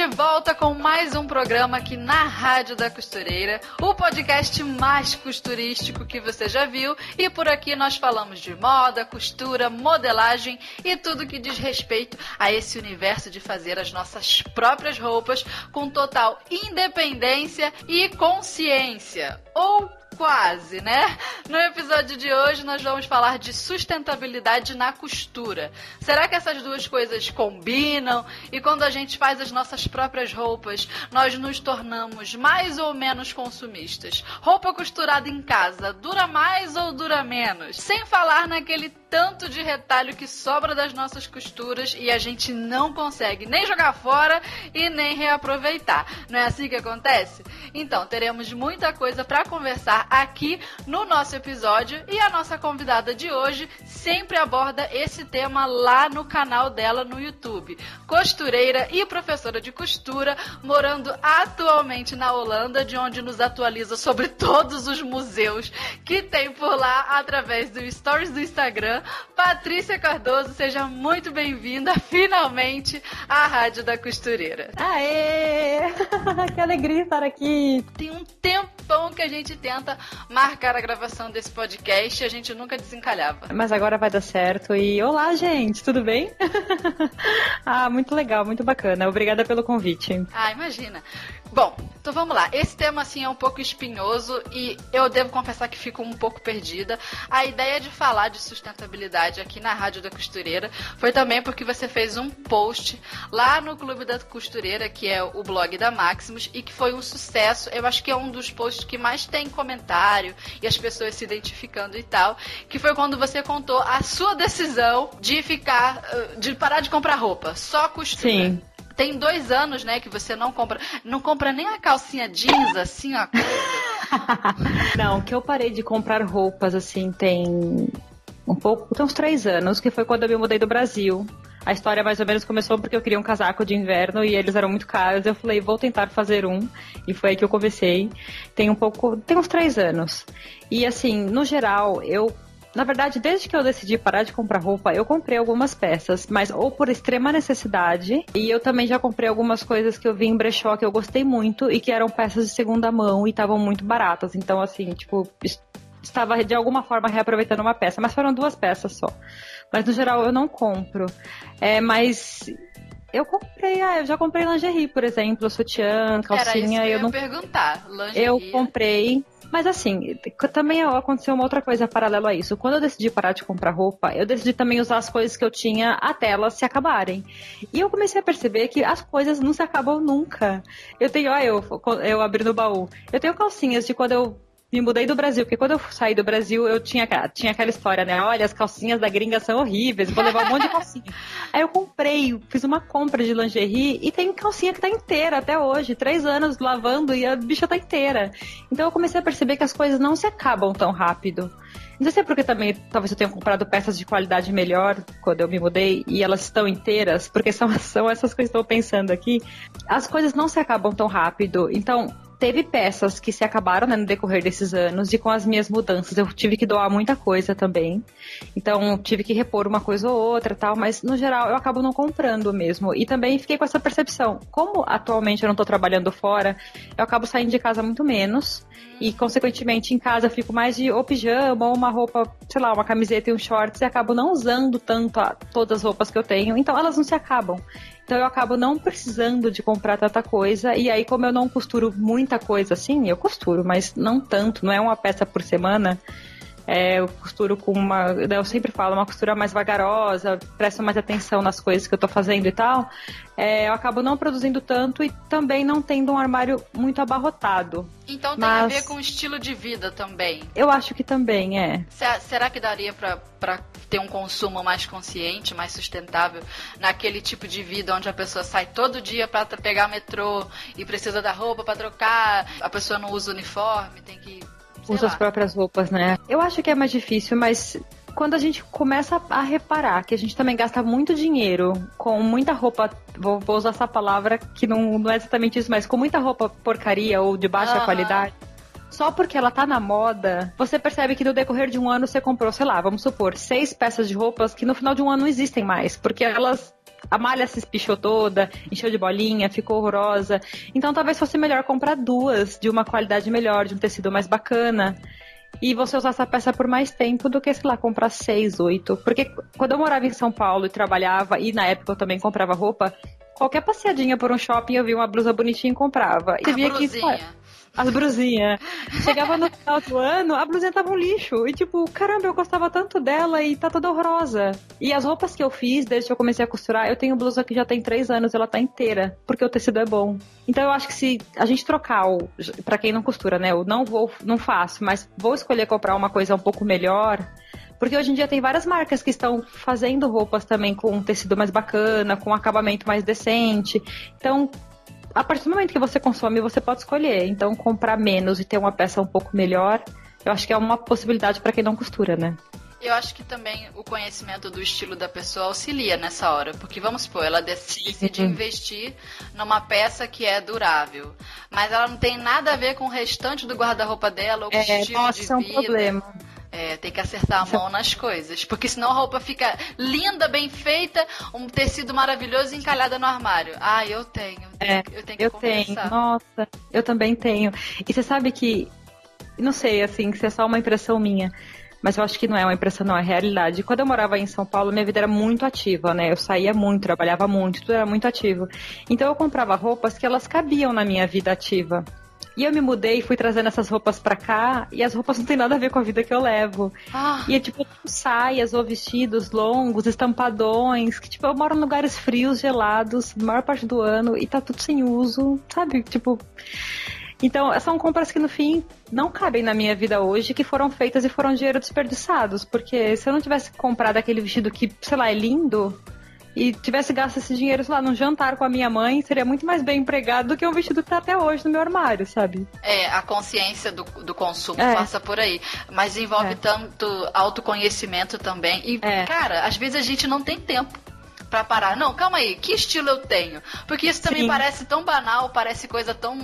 de volta com mais um programa aqui na Rádio da Costureira, o podcast mais costurístico que você já viu. E por aqui nós falamos de moda, costura, modelagem e tudo que diz respeito a esse universo de fazer as nossas próprias roupas com total independência e consciência. Ou quase, né? No episódio de hoje nós vamos falar de sustentabilidade na costura. Será que essas duas coisas combinam? E quando a gente faz as nossas próprias roupas, nós nos tornamos mais ou menos consumistas? Roupa costurada em casa dura mais ou dura menos? Sem falar naquele tanto de retalho que sobra das nossas costuras e a gente não consegue nem jogar fora e nem reaproveitar. Não é assim que acontece? Então, teremos muita coisa para conversar aqui no nosso episódio e a nossa convidada de hoje sempre aborda esse tema lá no canal dela no YouTube. Costureira e professora de costura, morando atualmente na Holanda, de onde nos atualiza sobre todos os museus que tem por lá através do Stories do Instagram. Patrícia Cardoso, seja muito bem-vinda finalmente à Rádio da Costureira. Aê! que alegria estar aqui! Tem um tempão que a gente tenta marcar a gravação desse podcast e a gente nunca desencalhava. Mas agora vai dar certo. E olá, gente, tudo bem? ah, muito legal, muito bacana. Obrigada pelo convite. Ah, imagina. Bom, então vamos lá. Esse tema assim é um pouco espinhoso e eu devo confessar que fico um pouco perdida. A ideia de falar de sustentabilidade aqui na Rádio da Costureira foi também porque você fez um post lá no Clube da Costureira, que é o blog da Maximus, e que foi um sucesso. Eu acho que é um dos posts que mais tem comentário e as pessoas se identificando e tal, que foi quando você contou a sua decisão de ficar de parar de comprar roupa, só costura. Sim tem dois anos, né, que você não compra. Não compra nem a calcinha jeans, assim, coisa. não, que eu parei de comprar roupas, assim, tem um pouco, tem uns três anos, que foi quando eu me mudei do Brasil. A história mais ou menos começou porque eu queria um casaco de inverno e eles eram muito caros. Eu falei, vou tentar fazer um. E foi aí que eu comecei. Tem um pouco, tem uns três anos. E assim, no geral, eu na verdade, desde que eu decidi parar de comprar roupa, eu comprei algumas peças, mas ou por extrema necessidade, e eu também já comprei algumas coisas que eu vi em brechó que eu gostei muito e que eram peças de segunda mão e estavam muito baratas. Então, assim, tipo, estava de alguma forma reaproveitando uma peça, mas foram duas peças só. Mas no geral eu não compro. É, mas eu comprei, ah, eu já comprei lingerie, por exemplo, sutiã, calcinha. Era isso que eu, eu ia não... perguntar. Lingerie. Eu comprei, mas assim, também aconteceu uma outra coisa paralelo a isso. Quando eu decidi parar de comprar roupa, eu decidi também usar as coisas que eu tinha até elas se acabarem. E eu comecei a perceber que as coisas não se acabam nunca. Eu tenho, ah, eu, eu abri no baú. Eu tenho calcinhas de quando eu me mudei do Brasil, porque quando eu saí do Brasil, eu tinha, tinha aquela história, né? Olha, as calcinhas da gringa são horríveis, vou levar um monte de calcinha. Aí eu comprei, fiz uma compra de lingerie e tem calcinha que tá inteira até hoje, três anos lavando e a bicha tá inteira. Então eu comecei a perceber que as coisas não se acabam tão rápido. Não sei se é porque também talvez eu tenha comprado peças de qualidade melhor quando eu me mudei e elas estão inteiras, porque são, são essas que eu estou pensando aqui. As coisas não se acabam tão rápido. Então, teve peças que se acabaram né, no decorrer desses anos e com as minhas mudanças eu tive que doar muita coisa também. Então tive que repor uma coisa ou outra tal, mas no geral eu acabo não comprando mesmo. E também fiquei com essa percepção. Como atualmente eu não estou trabalhando fora, eu acabo saindo de casa muito menos. E, consequentemente, em casa eu fico mais de ou pijama, ou uma roupa, sei lá, uma camiseta e um shorts, e acabo não usando tanto a, todas as roupas que eu tenho. Então, elas não se acabam. Então eu acabo não precisando de comprar tanta coisa. E aí, como eu não costuro muita coisa assim, eu costuro, mas não tanto, não é uma peça por semana. É, eu costuro com uma. Né, eu sempre falo, uma costura mais vagarosa, presto mais atenção nas coisas que eu tô fazendo e tal. É, eu acabo não produzindo tanto e também não tendo um armário muito abarrotado. Então tem Mas... a ver com o estilo de vida também. Eu acho que também é. Será que daria para ter um consumo mais consciente, mais sustentável, naquele tipo de vida onde a pessoa sai todo dia para pegar metrô e precisa da roupa para trocar, a pessoa não usa uniforme, tem que usa as próprias roupas, né? Eu acho que é mais difícil, mas quando a gente começa a reparar que a gente também gasta muito dinheiro com muita roupa, vou, vou usar essa palavra que não, não é exatamente isso, mas com muita roupa porcaria ou de baixa uhum. qualidade, só porque ela tá na moda, você percebe que no decorrer de um ano você comprou, sei lá, vamos supor, seis peças de roupas que no final de um ano não existem mais, porque elas a malha se espichou toda, encheu de bolinha, ficou horrorosa. Então talvez fosse melhor comprar duas de uma qualidade melhor, de um tecido mais bacana. E você usar essa peça por mais tempo do que, sei lá, comprar seis, oito. Porque quando eu morava em São Paulo e trabalhava, e na época eu também comprava roupa, qualquer passeadinha por um shopping eu via uma blusa bonitinha e comprava. E a via blusinha. que as brusinhas. Chegava no final do ano, a blusinha tava um lixo. E tipo, caramba, eu gostava tanto dela e tá toda horrorosa. E as roupas que eu fiz, desde que eu comecei a costurar, eu tenho blusa que já tem três anos, ela tá inteira, porque o tecido é bom. Então eu acho que se a gente trocar o. Pra quem não costura, né? Eu não vou, não faço, mas vou escolher comprar uma coisa um pouco melhor. Porque hoje em dia tem várias marcas que estão fazendo roupas também com um tecido mais bacana, com um acabamento mais decente. Então, a partir do momento que você consome, você pode escolher. Então, comprar menos e ter uma peça um pouco melhor, eu acho que é uma possibilidade para quem não costura, né? Eu acho que também o conhecimento do estilo da pessoa auxilia nessa hora, porque vamos supor, ela decide investir numa peça que é durável, mas ela não tem nada a ver com o restante do guarda-roupa dela ou com é, o estilo nossa, de vida. É um problema. É, tem que acertar a mão nas coisas. Porque senão a roupa fica linda, bem feita, um tecido maravilhoso encalhada no armário. Ah, eu tenho. É, eu tenho que eu tenho. Nossa, eu também tenho. E você sabe que, não sei, assim, se é só uma impressão minha. Mas eu acho que não é uma impressão, não, é realidade. Quando eu morava em São Paulo, minha vida era muito ativa, né? Eu saía muito, trabalhava muito, tudo era muito ativo. Então eu comprava roupas que elas cabiam na minha vida ativa. E eu me mudei e fui trazendo essas roupas pra cá, e as roupas não tem nada a ver com a vida que eu levo. Ah. E é tipo saias ou vestidos longos, estampadões, que tipo, eu moro em lugares frios, gelados, maior parte do ano, e tá tudo sem uso, sabe? Tipo. Então, são compras que no fim não cabem na minha vida hoje, que foram feitas e foram dinheiro desperdiçados. Porque se eu não tivesse comprado aquele vestido que, sei lá, é lindo, e tivesse gasto esse dinheiro, sei lá, num jantar com a minha mãe, seria muito mais bem empregado do que um vestido que tá até hoje no meu armário, sabe? É, a consciência do, do consumo é. passa por aí. Mas envolve é. tanto autoconhecimento também. E, é. cara, às vezes a gente não tem tempo para parar. Não, calma aí, que estilo eu tenho? Porque isso também Sim. parece tão banal, parece coisa tão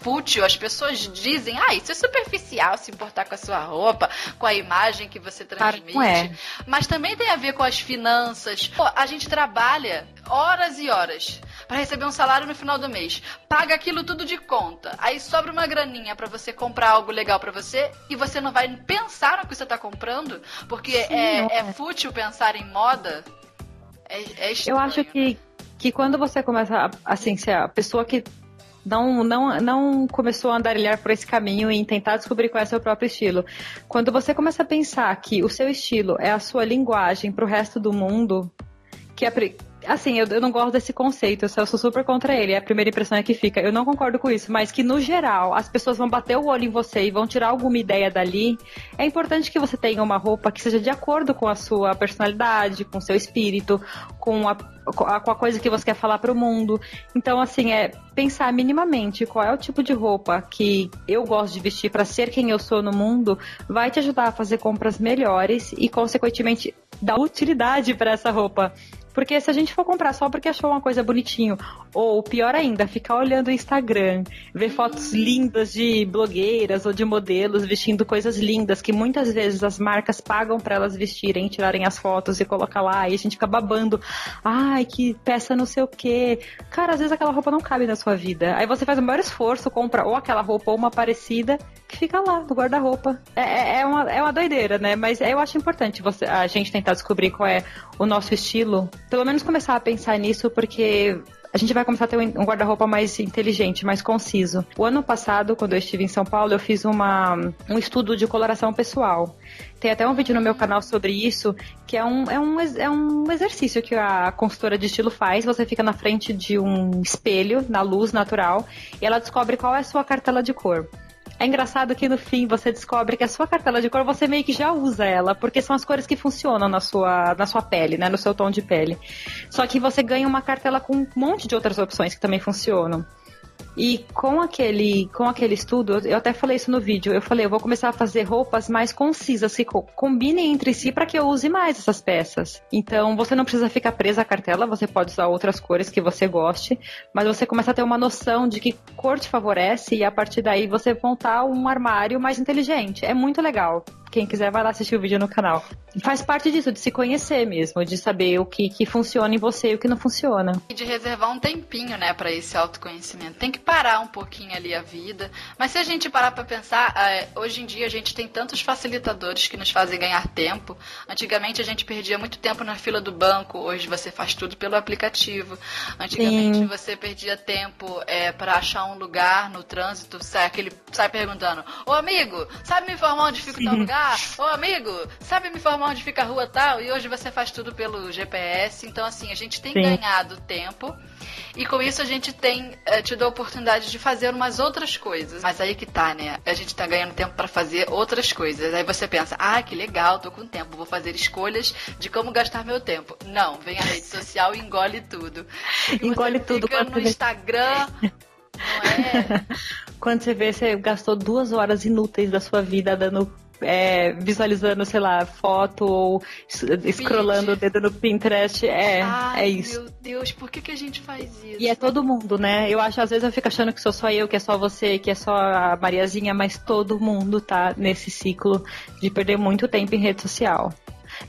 fútil. As pessoas dizem, ah, isso é superficial se importar com a sua roupa, com a imagem que você transmite. é. Mas também tem a ver com as finanças. Pô, a gente trabalha horas e horas para receber um salário no final do mês. Paga aquilo tudo de conta. Aí sobra uma graninha para você comprar algo legal para você e você não vai pensar no que você tá comprando, porque Sim, é, é, é fútil pensar em moda. É, é estranho, Eu acho que, né? que quando você começa, assim, ser a pessoa que não, não, não começou a andarilhar por esse caminho e tentar descobrir qual é o seu próprio estilo. Quando você começa a pensar que o seu estilo é a sua linguagem para o resto do mundo, que é, assim, eu, eu, não gosto desse conceito, eu sou super contra ele. A primeira impressão é que fica. Eu não concordo com isso, mas que no geral as pessoas vão bater o olho em você e vão tirar alguma ideia dali. É importante que você tenha uma roupa que seja de acordo com a sua personalidade, com o seu espírito, com a, com a coisa que você quer falar para o mundo. Então, assim, é pensar minimamente qual é o tipo de roupa que eu gosto de vestir para ser quem eu sou no mundo, vai te ajudar a fazer compras melhores e, consequentemente, dar utilidade para essa roupa. Porque se a gente for comprar só porque achou uma coisa bonitinho, ou pior ainda, ficar olhando o Instagram, ver fotos lindas de blogueiras ou de modelos vestindo coisas lindas que muitas vezes as marcas pagam para elas vestirem, tirarem as fotos e colocar lá, e a gente fica babando. Ai, que peça não sei o quê. Cara, às vezes aquela roupa não cabe na sua vida. Aí você faz o maior esforço, compra ou aquela roupa ou uma parecida que fica lá no guarda-roupa. É, é, é, uma, é uma doideira, né? Mas eu acho importante você, a gente tentar descobrir qual é o nosso estilo pelo menos começar a pensar nisso, porque a gente vai começar a ter um guarda-roupa mais inteligente, mais conciso. O ano passado, quando eu estive em São Paulo, eu fiz uma, um estudo de coloração pessoal. Tem até um vídeo no meu canal sobre isso, que é um, é um, é um exercício que a consultora de estilo faz. Você fica na frente de um espelho, na luz natural, e ela descobre qual é a sua cartela de cor. É engraçado que no fim você descobre que a sua cartela de cor você meio que já usa ela, porque são as cores que funcionam na sua, na sua pele, né? No seu tom de pele. Só que você ganha uma cartela com um monte de outras opções que também funcionam. E com aquele, com aquele estudo, eu até falei isso no vídeo, eu falei, eu vou começar a fazer roupas mais concisas, que combinem entre si para que eu use mais essas peças. Então, você não precisa ficar presa à cartela, você pode usar outras cores que você goste, mas você começa a ter uma noção de que cor te favorece e a partir daí você montar um armário mais inteligente. É muito legal. Quem quiser vai lá assistir o vídeo no canal. Faz parte disso, de se conhecer mesmo, de saber o que, que funciona em você e o que não funciona. E de reservar um tempinho, né, para esse autoconhecimento. Tem que parar um pouquinho ali a vida. Mas se a gente parar para pensar, é, hoje em dia a gente tem tantos facilitadores que nos fazem ganhar tempo. Antigamente a gente perdia muito tempo na fila do banco, hoje você faz tudo pelo aplicativo. Antigamente Sim. você perdia tempo é, para achar um lugar no trânsito, sai, aquele, sai perguntando: Ô amigo, sabe me informar onde fica o tal lugar? Ô amigo, sabe me informar onde fica a rua tal? E hoje você faz tudo pelo GPS. Então, assim, a gente tem Sim. ganhado tempo. E com isso a gente tem é, tido a oportunidade de fazer umas outras coisas. Mas aí que tá, né? A gente tá ganhando tempo para fazer outras coisas. Aí você pensa, ah, que legal, tô com tempo, vou fazer escolhas de como gastar meu tempo. Não, vem a rede social e engole tudo. E engole tudo. Fica no Instagram. Não é? Quando você vê, você gastou duas horas inúteis da sua vida dando é, visualizando, sei lá, foto ou scrollando o dedo no Pinterest. É, Ai, é isso. Meu Deus, por que, que a gente faz isso? E é todo mundo, né? Eu acho, às vezes eu fico achando que sou só eu, que é só você, que é só a Mariazinha, mas todo mundo tá nesse ciclo de perder muito tempo em rede social.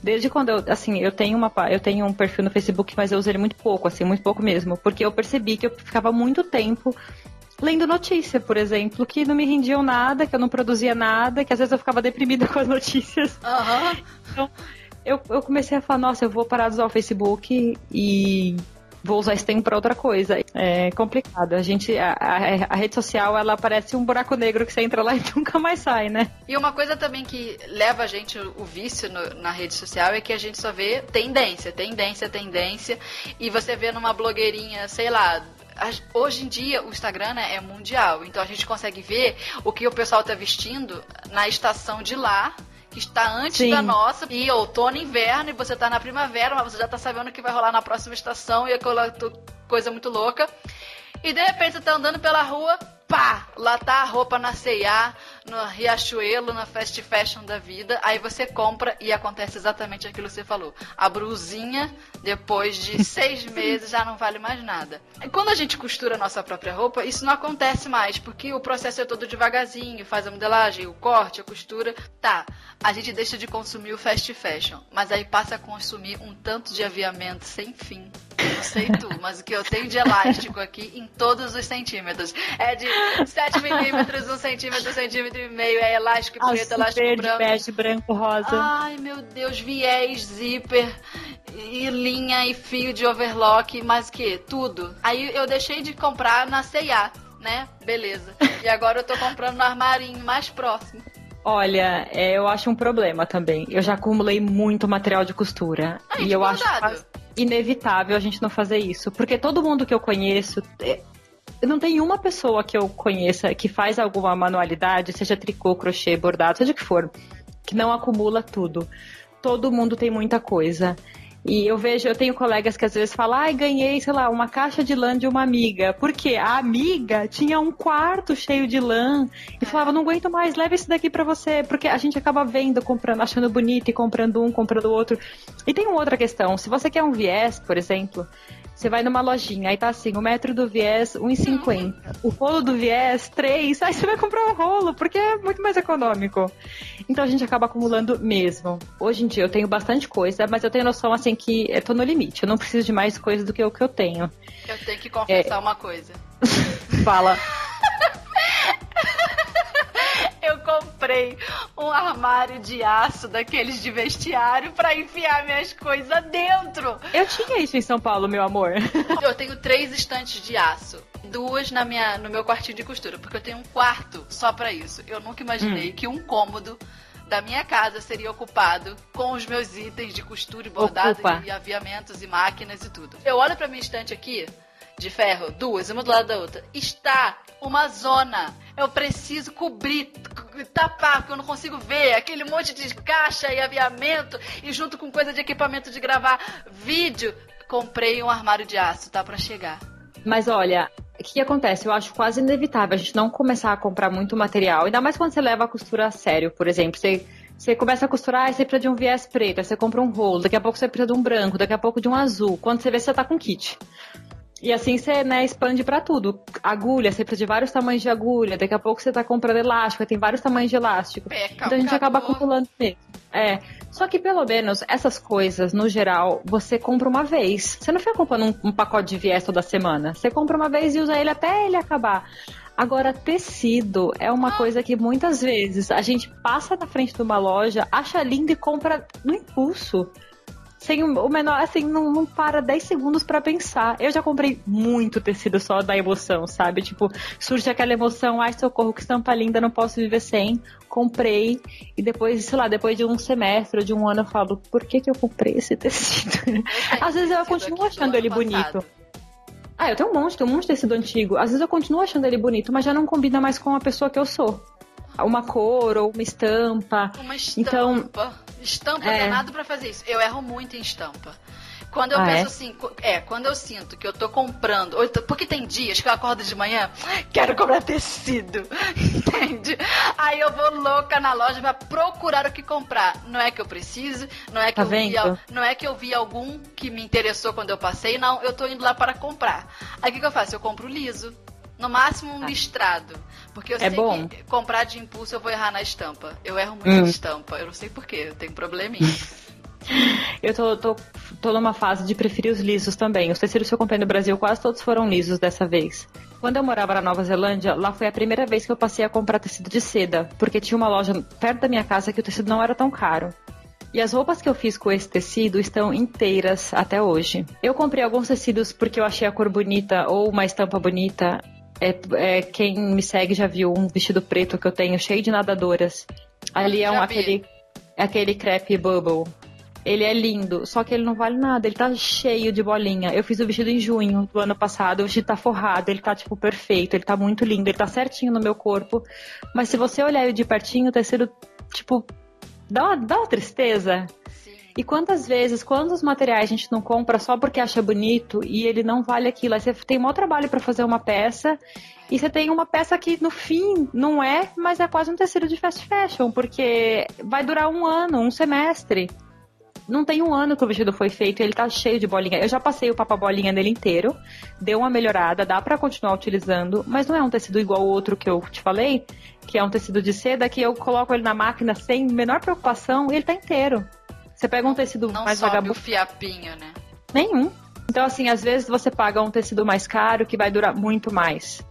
Desde quando eu, assim, eu tenho uma, eu tenho um perfil no Facebook, mas eu uso ele muito pouco, assim, muito pouco mesmo, porque eu percebi que eu ficava muito tempo lendo notícia, por exemplo, que não me rendiam nada, que eu não produzia nada, que às vezes eu ficava deprimida com as notícias. Uhum. Então, eu, eu comecei a falar, nossa, eu vou parar de usar o Facebook e vou usar esse tempo para outra coisa. É complicado. A gente, a, a, a, rede social, ela parece um buraco negro que você entra lá e nunca mais sai, né? E uma coisa também que leva a gente o vício no, na rede social é que a gente só vê tendência, tendência, tendência. E você vê numa blogueirinha, sei lá, hoje em dia o Instagram né, é mundial, então a gente consegue ver o que o pessoal está vestindo na estação de lá que está antes Sim. da nossa, e outono, inverno, e você está na primavera, mas você já está sabendo o que vai rolar na próxima estação, e aquela coisa muito louca. E de repente você tá andando pela rua, pá, lá tá a roupa na C&A, no Riachuelo, na fast fashion da vida, aí você compra e acontece exatamente aquilo que você falou. A brusinha, depois de seis meses, já não vale mais nada. E quando a gente costura a nossa própria roupa, isso não acontece mais, porque o processo é todo devagarzinho, faz a modelagem, o corte, a costura. Tá, a gente deixa de consumir o fast fashion, mas aí passa a consumir um tanto de aviamento sem fim. Não sei tu, mas o que eu tenho de elástico aqui em todos os centímetros é de 7 milímetros, 1 centímetro, 1 centímetro e meio. É elástico preto, Azul, elástico verde, branco. Bege, branco, rosa. Ai, meu Deus, viés, zíper e linha e fio de overlock, mas que? Tudo. Aí eu deixei de comprar na C&A, né? Beleza. E agora eu tô comprando no armarinho mais próximo. Olha, é, eu acho um problema também. Eu já acumulei muito material de costura. E eu acho inevitável a gente não fazer isso. Porque todo mundo que eu conheço. É, não tem uma pessoa que eu conheça que faz alguma manualidade, seja tricô, crochê, bordado, seja o que for, que não acumula tudo. Todo mundo tem muita coisa. E eu vejo, eu tenho colegas que às vezes falam, ai, ganhei, sei lá, uma caixa de lã de uma amiga. Porque a amiga tinha um quarto cheio de lã e falava, não aguento mais, leva esse daqui para você. Porque a gente acaba vendo, comprando, achando bonito e comprando um, comprando outro. E tem uma outra questão, se você quer um viés, por exemplo, você vai numa lojinha, aí tá assim, o metro do viés, 1,50. O rolo do viés, 3. Aí você vai comprar um rolo, porque é muito mais econômico. Então a gente acaba acumulando mesmo. Hoje em dia eu tenho bastante coisa, mas eu tenho noção assim que eu tô no limite. Eu não preciso de mais coisa do que o que eu tenho. Eu tenho que confessar é... uma coisa. Fala. Eu comprei um armário de aço daqueles de vestiário para enfiar minhas coisas dentro. Eu tinha isso em São Paulo, meu amor. Eu tenho três estantes de aço. Duas na minha, no meu quartinho de costura, porque eu tenho um quarto só para isso. Eu nunca imaginei hum. que um cômodo da minha casa seria ocupado com os meus itens de costura e bordado Ocupa. e aviamentos e máquinas e tudo. Eu olho para minha estante aqui, de ferro, duas, uma do lado da outra. Está uma zona. Eu preciso cobrir, tapar, porque eu não consigo ver aquele monte de caixa e aviamento e junto com coisa de equipamento de gravar vídeo. Comprei um armário de aço, tá para chegar. Mas olha, o que acontece? Eu acho quase inevitável a gente não começar a comprar muito material, ainda mais quando você leva a costura a sério. Por exemplo, você, você começa a costurar, você precisa de um viés preto, aí você compra um rolo, daqui a pouco você precisa de um branco, daqui a pouco de um azul. Quando você vê, você tá com kit. E assim você né, expande para tudo. Agulha, você precisa de vários tamanhos de agulha. Daqui a pouco você tá comprando elástico, tem vários tamanhos de elástico. então a gente acaba acumulando mesmo. É. Só que pelo menos essas coisas, no geral, você compra uma vez. Você não fica comprando um, um pacote de viés toda semana. Você compra uma vez e usa ele até ele acabar. Agora, tecido é uma coisa que muitas vezes a gente passa na frente de uma loja, acha lindo e compra no impulso sem o menor, assim, não, não para 10 segundos para pensar. Eu já comprei muito tecido só da emoção, sabe? Tipo, surge aquela emoção, ai socorro, que estampa linda, não posso viver sem. Comprei e depois, sei lá, depois de um semestre ou de um ano eu falo, por que que eu comprei esse tecido? Às vezes eu continuo achando ele bonito. Ah, eu tenho um monte, tenho um monte de tecido antigo. Às vezes eu continuo achando ele bonito, mas já não combina mais com a pessoa que eu sou. Uma cor ou uma estampa. Uma estampa. Então, Estampa é. danado pra fazer isso. Eu erro muito em estampa. Quando eu ah, penso é? assim, é, quando eu sinto que eu tô comprando, porque tem dias que eu acordo de manhã, quero comprar tecido, entende? Aí eu vou louca na loja pra procurar o que comprar. Não é que eu preciso, não é que, tá eu, vi, não é que eu vi algum que me interessou quando eu passei, não, eu tô indo lá para comprar. Aí o que, que eu faço? Eu compro liso. No máximo um ah. listrado. Porque eu é sei bom. que comprar de impulso eu vou errar na estampa. Eu erro muito hum. na estampa. Eu não sei porquê, eu tenho probleminha. eu tô, tô, tô numa fase de preferir os lisos também. Os tecidos que eu comprei no Brasil quase todos foram lisos dessa vez. Quando eu morava na Nova Zelândia, lá foi a primeira vez que eu passei a comprar tecido de seda, porque tinha uma loja perto da minha casa que o tecido não era tão caro. E as roupas que eu fiz com esse tecido estão inteiras até hoje. Eu comprei alguns tecidos porque eu achei a cor bonita ou uma estampa bonita. É, é, quem me segue já viu um vestido preto que eu tenho cheio de nadadoras. Ali é um, aquele, aquele crepe bubble. Ele é lindo, só que ele não vale nada, ele tá cheio de bolinha. Eu fiz o vestido em junho do ano passado, o vestido tá forrado, ele tá, tipo, perfeito, ele tá muito lindo, ele tá certinho no meu corpo. Mas se você olhar ele de pertinho, o tecido, tipo, dá uma, dá uma tristeza. E quantas vezes, quantos materiais a gente não compra só porque acha bonito e ele não vale aquilo? Aí você tem um trabalho para fazer uma peça e você tem uma peça que no fim não é, mas é quase um tecido de fast fashion, porque vai durar um ano, um semestre. Não tem um ano que o vestido foi feito e ele tá cheio de bolinha. Eu já passei o papa bolinha nele inteiro, deu uma melhorada, dá para continuar utilizando, mas não é um tecido igual o outro que eu te falei, que é um tecido de seda que eu coloco ele na máquina sem menor preocupação e ele tá inteiro. Você pega um tecido não mais vagabundo. Não o fiapinho, né? Nenhum. Então, assim, às vezes você paga um tecido mais caro que vai durar muito mais.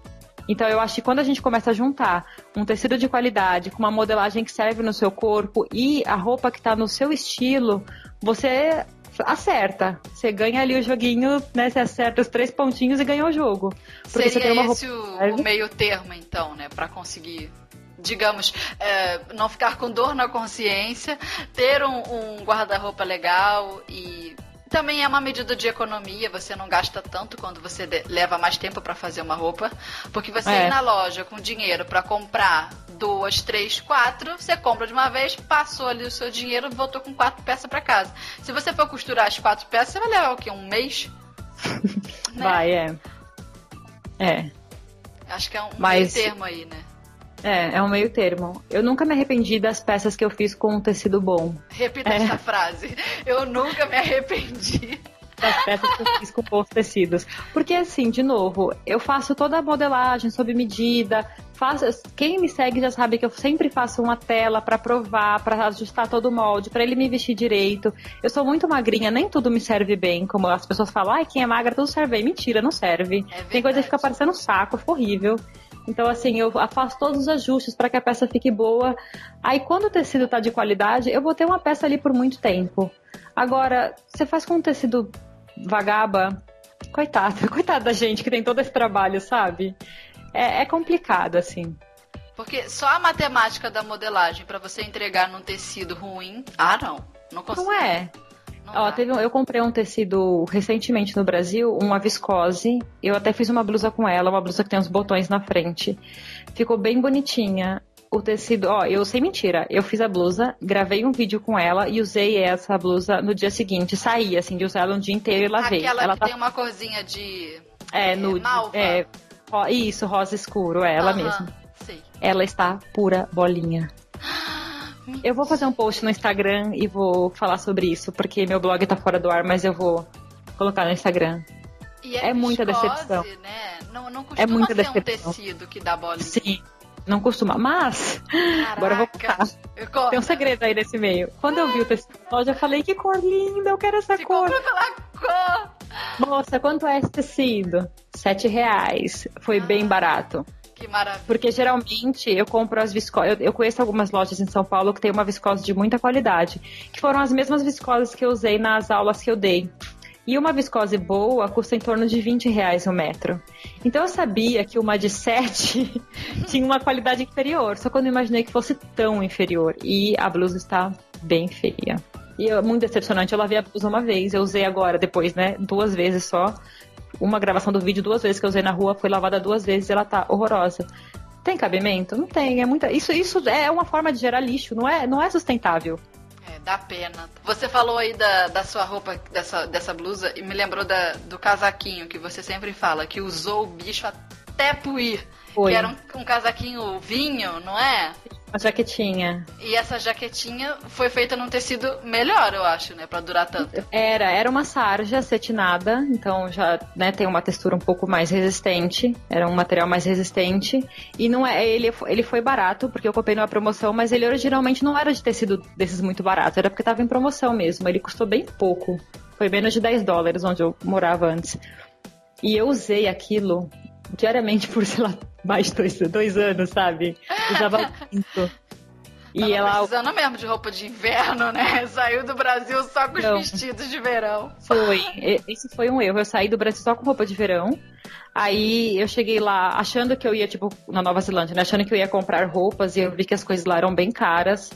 Então, eu acho que quando a gente começa a juntar um tecido de qualidade com uma modelagem que serve no seu corpo e a roupa que está no seu estilo, você acerta. Você ganha ali o joguinho, né? Você acerta os três pontinhos e ganha o jogo. Porque Seria você tem uma esse roupa... o, o meio termo, então, né? Para conseguir digamos, é, não ficar com dor na consciência, ter um, um guarda-roupa legal e também é uma medida de economia, você não gasta tanto quando você leva mais tempo para fazer uma roupa, porque você é. ir na loja com dinheiro para comprar duas, três, quatro, você compra de uma vez, passou ali o seu dinheiro, voltou com quatro peças para casa. Se você for costurar as quatro peças, você vai levar o quê? Um mês? né? Vai, é. É. Acho que é um Mas... termo aí, né? É, é um meio termo. Eu nunca me arrependi das peças que eu fiz com um tecido bom. Repita é. essa frase. Eu nunca me arrependi das peças que eu fiz com bons tecidos. Porque, assim, de novo, eu faço toda a modelagem sob medida. Faço, quem me segue já sabe que eu sempre faço uma tela para provar, para ajustar todo o molde, para ele me vestir direito. Eu sou muito magrinha, nem tudo me serve bem. Como as pessoas falam, ai, quem é magra tudo serve bem. Mentira, não serve. É Tem coisa que fica parecendo um saco, fica horrível. Então, assim, eu faço todos os ajustes para que a peça fique boa. Aí, quando o tecido tá de qualidade, eu vou ter uma peça ali por muito tempo. Agora, você faz com um tecido vagaba, coitada, coitada da gente que tem todo esse trabalho, sabe? É, é complicado, assim. Porque só a matemática da modelagem para você entregar num tecido ruim. Ah, não. Não consigo. Não é. Ó, teve, eu comprei um tecido recentemente no Brasil, uma viscose. Eu até fiz uma blusa com ela, uma blusa que tem uns botões na frente. Ficou bem bonitinha. O tecido, ó, eu sei mentira. Eu fiz a blusa, gravei um vídeo com ela e usei essa blusa no dia seguinte. Saí, assim, de usar ela um dia inteiro e lavei. Aquela ela que tá... tem uma corzinha de. É, nude. Malva. É, ro- isso, rosa escuro, é ela Aham, mesma. Sei. Ela está pura bolinha. Eu vou fazer um post no Instagram e vou falar sobre isso, porque meu blog tá fora do ar, mas eu vou colocar no Instagram. E É muita viscose, decepção. Né? Não, não costuma muita ser decepção. um tecido que dá bolinha. Sim, não costuma. Mas, agora eu vou Caraca. contar. Tem um segredo aí nesse meio. Quando eu vi o tecido loja, eu falei, que cor linda, eu quero essa Você cor. pela cor. Moça, quanto é esse tecido? Sete reais. Foi Ah. bem barato. Que maravilha. Porque geralmente eu compro as viscosas. Eu, eu conheço algumas lojas em São Paulo que tem uma viscose de muita qualidade. Que foram as mesmas viscoses que eu usei nas aulas que eu dei. E uma viscose boa custa em torno de 20 reais o metro. Então eu sabia que uma de 7 tinha uma qualidade inferior. Só que eu imaginei que fosse tão inferior. E a blusa está bem feia. E é muito decepcionante. Eu lavei a blusa uma vez. Eu usei agora, depois, né? Duas vezes só uma gravação do vídeo duas vezes que eu usei na rua, foi lavada duas vezes e ela tá horrorosa. Tem cabimento? Não tem. É muita. Isso, isso é uma forma de gerar lixo, não é, não é sustentável. É, dá pena. Você falou aí da, da sua roupa, dessa, dessa blusa, e me lembrou da, do casaquinho que você sempre fala, que usou o bicho até puir. Foi. Que era um, um casaquinho vinho, não é? Uma jaquetinha. E essa jaquetinha foi feita num tecido melhor, eu acho, né? Pra durar tanto. Era, era uma sarja cetinada, então já né, tem uma textura um pouco mais resistente. Era um material mais resistente. E não é. Ele, ele foi barato, porque eu comprei numa promoção, mas ele originalmente não era de tecido desses muito barato, era porque tava em promoção mesmo. Ele custou bem pouco. Foi menos de 10 dólares onde eu morava antes. E eu usei aquilo diariamente por, sei lá, mais de dois, dois anos, sabe? Usava muito. E Tava ela precisando mesmo de roupa de inverno, né? Saiu do Brasil só com os vestidos de verão. Foi. Esse foi um erro. Eu saí do Brasil só com roupa de verão. Aí eu cheguei lá achando que eu ia, tipo, na Nova Zelândia, né? Achando que eu ia comprar roupas e eu vi que as coisas lá eram bem caras.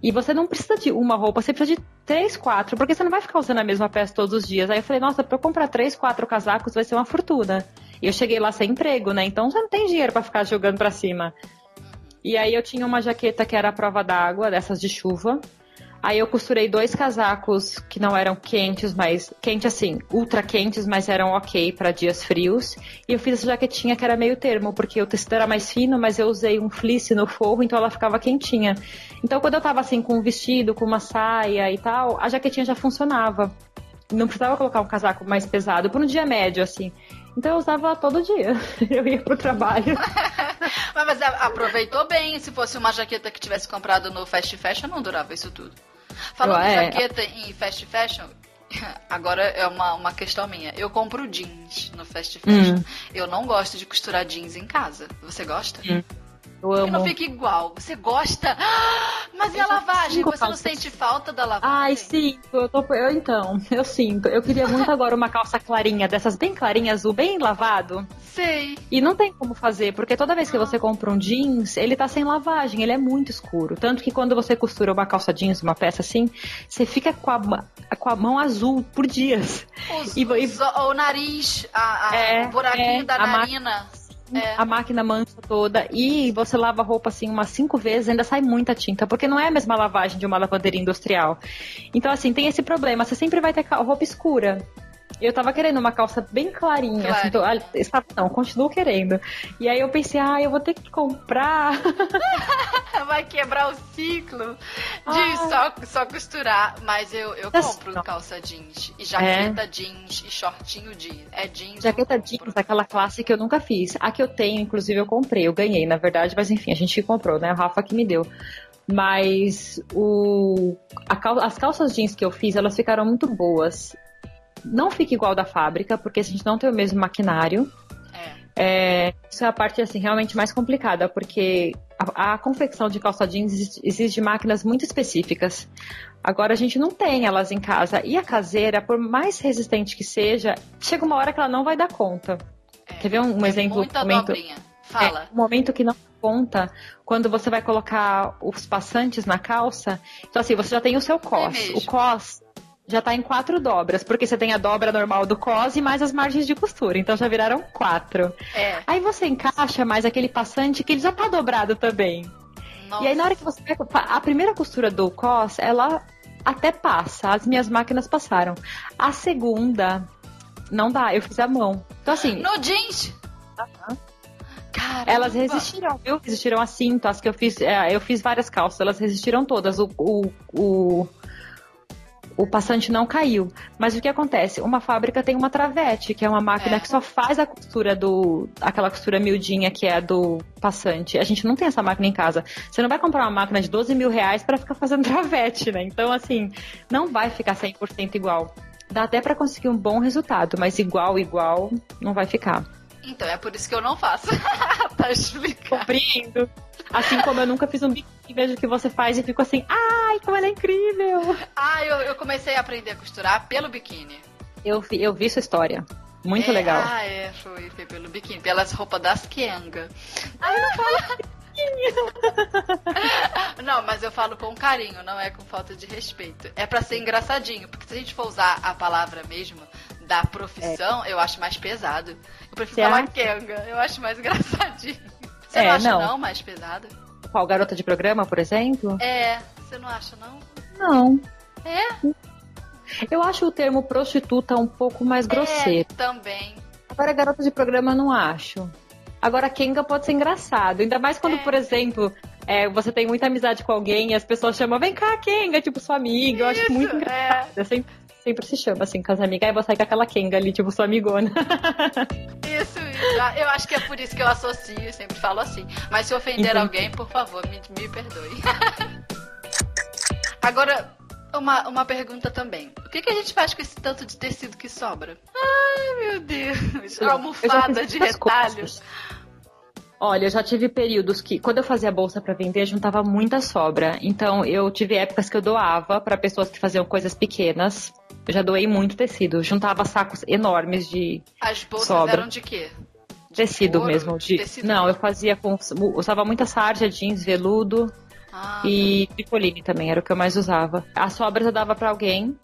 E você não precisa de uma roupa, você precisa de três, quatro, porque você não vai ficar usando a mesma peça todos os dias. Aí eu falei, nossa, pra eu comprar três, quatro casacos vai ser uma fortuna. E eu cheguei lá sem emprego, né? Então você não tem dinheiro pra ficar jogando pra cima. E aí eu tinha uma jaqueta que era a prova d'água, dessas de chuva. Aí eu costurei dois casacos que não eram quentes, mas quente assim, ultra quentes, mas eram ok para dias frios. E eu fiz essa jaquetinha que era meio termo, porque o tecido era mais fino, mas eu usei um fleece no forro, então ela ficava quentinha. Então quando eu tava assim com um vestido, com uma saia e tal, a jaquetinha já funcionava. Não precisava colocar um casaco mais pesado, por um dia médio assim. Então eu usava todo dia. Eu ia pro trabalho. Mas, mas a- aproveitou bem. Se fosse uma jaqueta que tivesse comprado no Fast Fashion, não durava isso tudo. Falando Eu- em é. jaqueta em Fast Fashion, agora é uma, uma questão minha. Eu compro jeans no Fast Fashion. Hum. Eu não gosto de costurar jeans em casa. Você gosta? Hum. Eu Porque não amo. fica igual. Você gosta. Mas e a Eu lavagem? Você não calça. sente falta da lavagem? Ai, sinto, eu tô. Eu então, eu sinto. Eu queria muito agora uma calça clarinha, dessas bem clarinha, azul, bem lavado. Sei. E não tem como fazer, porque toda vez que você compra um jeans, ele tá sem lavagem, ele é muito escuro. Tanto que quando você costura uma calça jeans, uma peça assim, você fica com a, com a mão azul por dias. Os, E- e- os- o nariz, a, a- É, o buraquinho é, da narina. É. A máquina mancha toda e você lava a roupa assim umas cinco vezes, ainda sai muita tinta, porque não é a mesma lavagem de uma lavanderia industrial. Então, assim, tem esse problema. Você sempre vai ter roupa escura. Eu tava querendo uma calça bem clarinha. Assim, tô, ah, não, continuo querendo. E aí eu pensei, ah, eu vou ter que comprar. Vai quebrar o ciclo de Ai. só, só costurar. Mas eu, eu compro não. calça jeans, e jaqueta jeans, e shortinho jeans. É jeans. Jaqueta jeans, aquela classe que eu nunca fiz. A que eu tenho, inclusive, eu comprei. Eu ganhei, na verdade, mas enfim, a gente que comprou, né? A Rafa que me deu. Mas o, cal- as calças jeans que eu fiz, elas ficaram muito boas. Não fica igual da fábrica, porque a gente não tem o mesmo maquinário. É. É, isso é a parte assim realmente mais complicada, porque a, a confecção de calça jeans existe, exige máquinas muito específicas. Agora a gente não tem elas em casa. E a caseira, por mais resistente que seja, chega uma hora que ela não vai dar conta. é. Quer ver um, um Tem exemplo? Muita momento, dobrinha. Fala. é, um momento que não dá conta, quando você vai colocar os passantes na calça. Então, assim, você já tem o seu cos. o cos já tá em quatro dobras, porque você tem a dobra normal do cos e mais as margens de costura. Então já viraram quatro. É. Aí você encaixa mais aquele passante que ele já tá dobrado também. Nossa. E aí na hora que você vai, a primeira costura do cos, ela até passa, as minhas máquinas passaram. A segunda não dá, eu fiz a mão. Então assim, No jeans? Caramba. Elas resistiram, viu? Resistiram a cinto, as que eu fiz, é, eu fiz várias calças, elas resistiram todas. O, o, o, o passante não caiu. Mas o que acontece? Uma fábrica tem uma travete, que é uma máquina É. que só faz a costura do. aquela costura miudinha que é a do passante. A gente não tem essa máquina em casa. Você não vai comprar uma máquina de 12 mil reais pra ficar fazendo travete, né? Então, assim, não vai ficar 100% igual. Dá até pra conseguir um bom resultado, mas igual, igual, não vai ficar. Então, é por isso que eu não faço. tá explicado. Compreendo. Assim como eu nunca fiz um biquíni, vejo o que você faz e fico assim, ai, como ela é incrível. Ah, eu, eu comecei a aprender a costurar pelo biquíni. Eu, vi- eu vi sua história. Muito É, legal. Ah, é, foi, foi pelo biquíni, pelas roupas das Kenga. Ai, não fala Não, mas eu falo com carinho, não é com falta de respeito. É pra ser engraçadinho, porque se a gente for usar a palavra mesmo da profissão, eu acho mais pesado. Eu prefiro Você falar acha? Kenga, eu acho mais engraçadinho. Você É, não acha não. não. mais pesado? Qual garota de programa, por exemplo? É, você não acha não? Não. É? Eu acho o termo prostituta um pouco mais grosseiro. É, também. Agora, garota de programa, eu não acho. Agora, Kenga pode ser engraçado. Ainda mais quando, É. por exemplo, é, você tem muita amizade com alguém e as pessoas chamam, vem cá, Kenga, tipo sua amiga. Eu acho muito engraçado. é. Sempre, sempre se chama assim com as amigas. Aí você sai com aquela Kenga ali, tipo sua amigona. Isso, Eu acho que é por isso que eu associo, eu sempre falo assim. Mas se ofender Entendi. alguém, por favor, me, me perdoe. Agora, uma, uma pergunta também. O que, que a gente faz com esse tanto de tecido que sobra? Ai, meu Deus. Eu Almofada de retalhos. coisas. Olha, eu já tive períodos que, quando eu fazia bolsa pra vender, eu juntava muita sobra. Então, eu tive épocas que eu doava pra pessoas que faziam coisas pequenas. Eu já doei muito tecido. Juntava sacos enormes de As bolsas Sobra. eram de quê? Tecido couro? mesmo. De... Tecido Não, eu mesmo. fazia com. Usava muita sarja, jeans, veludo Ah, e tricoline também, era o que eu mais usava. As sobras eu dava pra alguém.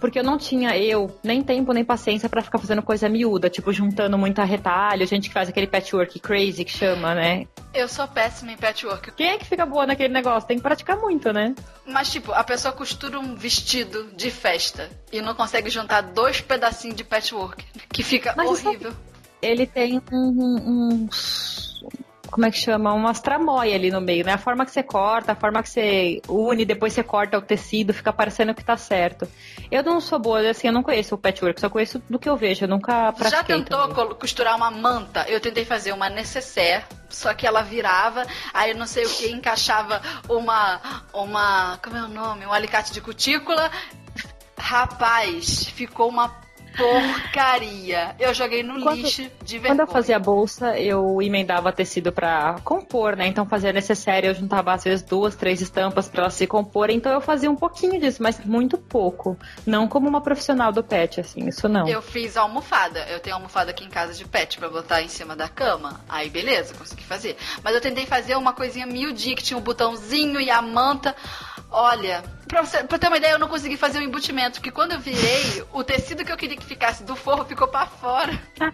Porque eu não tinha, eu, nem tempo nem paciência pra ficar fazendo coisa miúda, tipo, juntando muita retalho, gente que faz aquele patchwork crazy que chama, né? eu sou péssima em patchwork. Quem é que fica boa naquele negócio? Tem que praticar muito, né? Mas, tipo, a pessoa costura um vestido de festa e não consegue juntar dois pedacinhos de patchwork, que fica Mas isso é horrível. Ele tem um, um-. Como é que chama? Umas tramóia ali no meio, né? A forma que você corta, a forma que você une, depois você corta o tecido, fica parecendo que tá certo. Eu não sou boa, assim, eu não conheço o patchwork, só conheço do que eu vejo, eu nunca pratiquei. Já tentou também. costurar uma manta? Eu tentei fazer uma necessaire, só que ela virava, aí não sei o que, encaixava uma. uma. como é o nome? Um alicate de cutícula. Rapaz, ficou uma porcaria. Eu joguei no Quando- lixo de vergonha. Quando eu fazia bolsa, eu emendava tecido pra compor, né? Então fazia necessário, eu juntava às vezes duas, três estampas pra elas se comporem. Então eu fazia um pouquinho disso, mas muito pouco. Não como uma profissional do pet, assim, isso não. Eu fiz almofada. Eu tenho almofada aqui em casa de pet pra botar em cima da cama. Aí beleza, consegui fazer. Mas eu tentei fazer uma coisinha miudinha que tinha um botãozinho e a manta. Olha, pra, você, pra ter uma ideia, eu não consegui fazer o embutimento, porque quando eu virei, o tecido que eu queria que ficasse do forro ficou pra fora.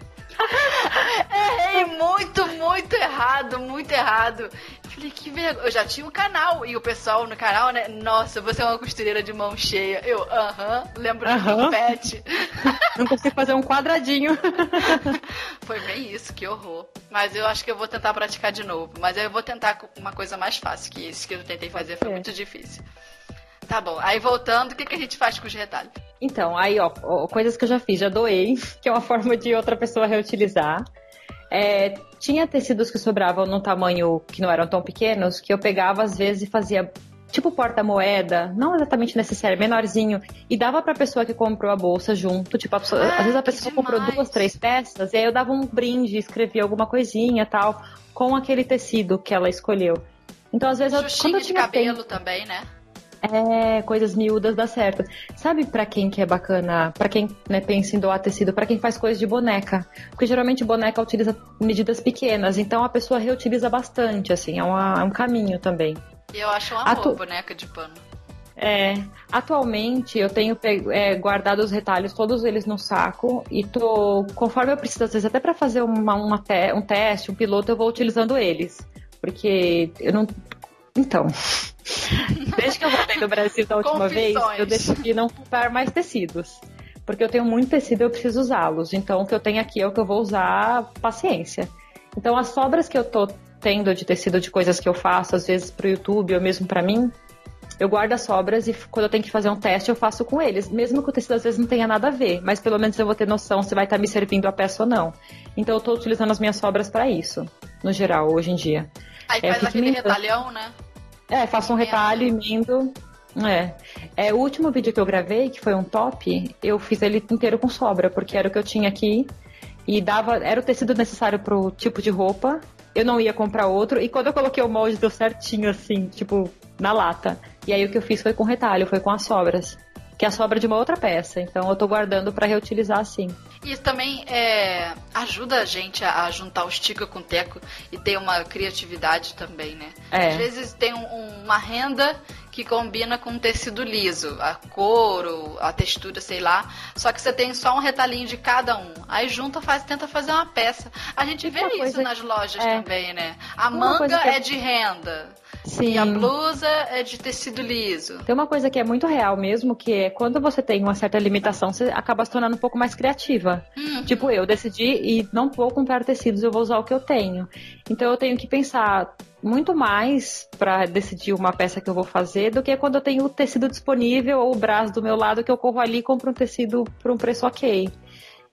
Errei muito, muito errado, muito errado. Falei, que vergonha. Eu já tinha um canal e o pessoal no canal, né? Nossa, você é uma costureira de mão cheia. Eu, aham, lembro Aham. do pet. Não consigo fazer um quadradinho. Foi bem isso, que horror. Mas eu acho que eu vou tentar praticar de novo. Mas eu vou tentar uma coisa mais fácil, que esse que eu tentei fazer foi É. muito difícil. Tá bom, aí voltando, o que, que a gente faz com os retalhos? Então, aí, ó, ó, coisas que eu já fiz, já doei, que é uma forma de outra pessoa reutilizar. É, tinha tecidos que sobravam num tamanho que não eram tão pequenos, que eu pegava às vezes e fazia tipo porta-moeda, não exatamente necessário, menorzinho, e dava pra pessoa que comprou a bolsa junto, tipo, a pessoa- Ah, às vezes a que pessoa comprou duas, três peças, e aí eu dava um brinde, escrevia alguma coisinha tal, com aquele tecido que ela escolheu. Então, às vezes, eu, quando eu de tinha tempo, cabelo também, né? É, coisas miúdas dá certo. Sabe pra quem que é bacana? Pra quem né, pensa em doar tecido, pra quem faz coisas de boneca. Porque geralmente boneca utiliza medidas pequenas, então a pessoa reutiliza bastante, assim, é, uma- é um caminho também. Eu acho um amor, Atu- boneca de pano. É, atualmente eu tenho é, guardado os retalhos, todos eles no saco, e tô, conforme eu preciso, às vezes até pra fazer uma, uma te- um teste, um piloto, eu vou utilizando eles. Porque eu não. Então. Desde que eu voltei do Brasil da última vez, Confissões. eu decidi não comprar mais tecidos. Porque eu tenho muito tecido e eu preciso usá-los. Então o que eu tenho aqui é o que eu vou usar, paciência. Então, as sobras que eu tô tendo de tecido de coisas que eu faço, às vezes pro YouTube ou mesmo para mim, eu guardo as sobras e quando eu tenho que fazer um teste, eu faço com eles. Mesmo que o tecido às vezes não tenha nada a ver, mas pelo menos eu vou ter noção se vai estar tá me servindo a peça ou não. Então eu estou utilizando as minhas sobras para isso, no geral, hoje em dia. Aí é, faz aquele retalhão, né? É, faço um retalho, emendo. É. é. O último vídeo que eu gravei, que foi um top, eu fiz ele inteiro com sobra, porque era o que eu tinha aqui. E dava. Era o tecido necessário pro tipo de roupa. Eu não ia comprar outro. E quando eu coloquei o molde, deu certinho, assim, tipo, na lata. E aí o que eu fiz foi com retalho, foi com as sobras. Que é a sobra de uma outra peça. Então eu tô guardando para reutilizar assim. Isso também é, ajuda a gente a, juntar o estica com o teco e ter uma criatividade também, né? É. Às vezes tem um, uma renda que combina com um tecido liso, a cor, a textura, sei lá. Só que você tem só um retalhinho de cada um. Aí junta, faz, tenta fazer uma peça. A gente vê isso nas lojas é. também, né? A manga é de renda. Sim. E a blusa é de tecido liso. Tem uma coisa que é muito real mesmo, que é quando você tem uma certa limitação, você acaba se tornando um pouco mais criativa. Uhum. Tipo, eu decidi e não vou comprar tecidos, eu vou usar o que eu tenho. Então eu tenho que pensar muito mais para decidir uma peça que eu vou fazer do que quando eu tenho o tecido disponível ou o braço do meu lado que eu corro ali e compro um tecido por um preço ok.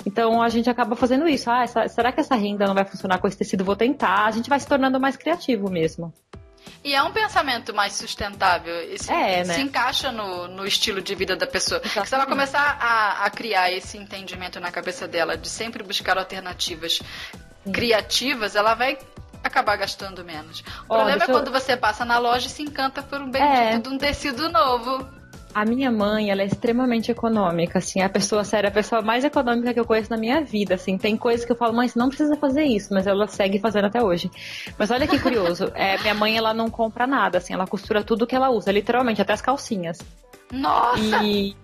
Então a gente acaba fazendo isso. Ah, essa, será que essa renda não vai funcionar com esse tecido? Vou tentar. A gente vai se tornando mais criativo mesmo. E é um pensamento mais sustentável. Se, é, né? se encaixa no, no estilo de vida da pessoa. Se ela começar a, a criar esse entendimento na cabeça dela de sempre buscar alternativas Sim. criativas, ela vai acabar gastando menos. O problema é quando você passa na loja e se encanta por um bendito é. de um tecido novo. A minha mãe, ela é extremamente econômica, assim, a pessoa, sério, a pessoa mais econômica que eu conheço na minha vida, assim, tem coisas que eu falo, mãe, você não precisa fazer isso, mas ela segue fazendo até hoje. Mas olha que curioso, é, minha mãe, ela não compra nada, assim, ela costura tudo que ela usa, literalmente, até as calcinhas. Nossa! E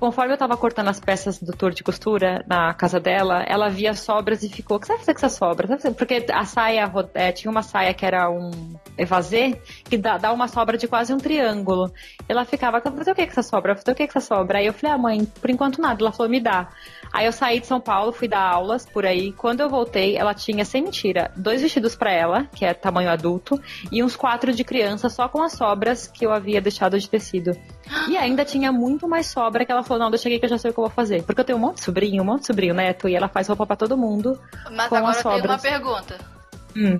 conforme eu tava cortando as peças do tour de costura na casa dela, ela via sobras e ficou, o que você vai fazer com essas sobras? Porque a saia, é, tinha uma saia que era um evasê, que dá, dá uma sobra de quase um triângulo. Ela ficava, fazer o que com essa sobra? Fazer o que com essa sobra? Aí eu falei, ah mãe, por enquanto nada. Ela falou, me dá. Aí eu saí de São Paulo, fui dar aulas por aí. Quando eu voltei, ela tinha, sem mentira, dois vestidos para ela, que é tamanho adulto, e uns quatro de criança, só com as sobras que eu havia deixado de tecido. E ainda tinha muito mais sobra que ela falou, não, deixa aqui que eu já sei o que eu vou fazer. Porque eu tenho um monte de sobrinho, um monte de sobrinho neto, e ela faz roupa para todo mundo. Mas com agora as sobras. tem uma pergunta. Hum.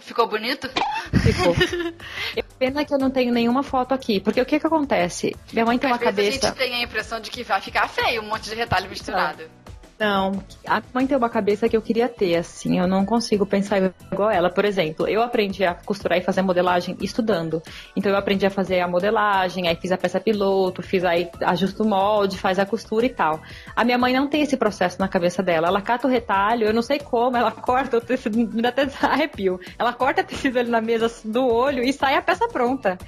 Ficou bonito? Ficou. Pena que eu não tenho nenhuma foto aqui, porque o que que acontece? Minha mãe tem Às uma cabeça. A gente tem a impressão de que vai ficar feio um monte de retalho misturado. Não, a mãe tem uma cabeça que eu queria ter, assim, eu não consigo pensar igual ela. Por exemplo, eu aprendi a costurar e fazer modelagem estudando. Então eu aprendi a fazer a modelagem, aí fiz a peça piloto, fiz aí, ajusto o molde, faz a costura e tal. A minha mãe não tem esse processo na cabeça dela. Ela cata o retalho, eu não sei como, ela corta o tecido, me dá até arrepio. Ela corta o tecido ali na mesa do olho e sai a peça pronta.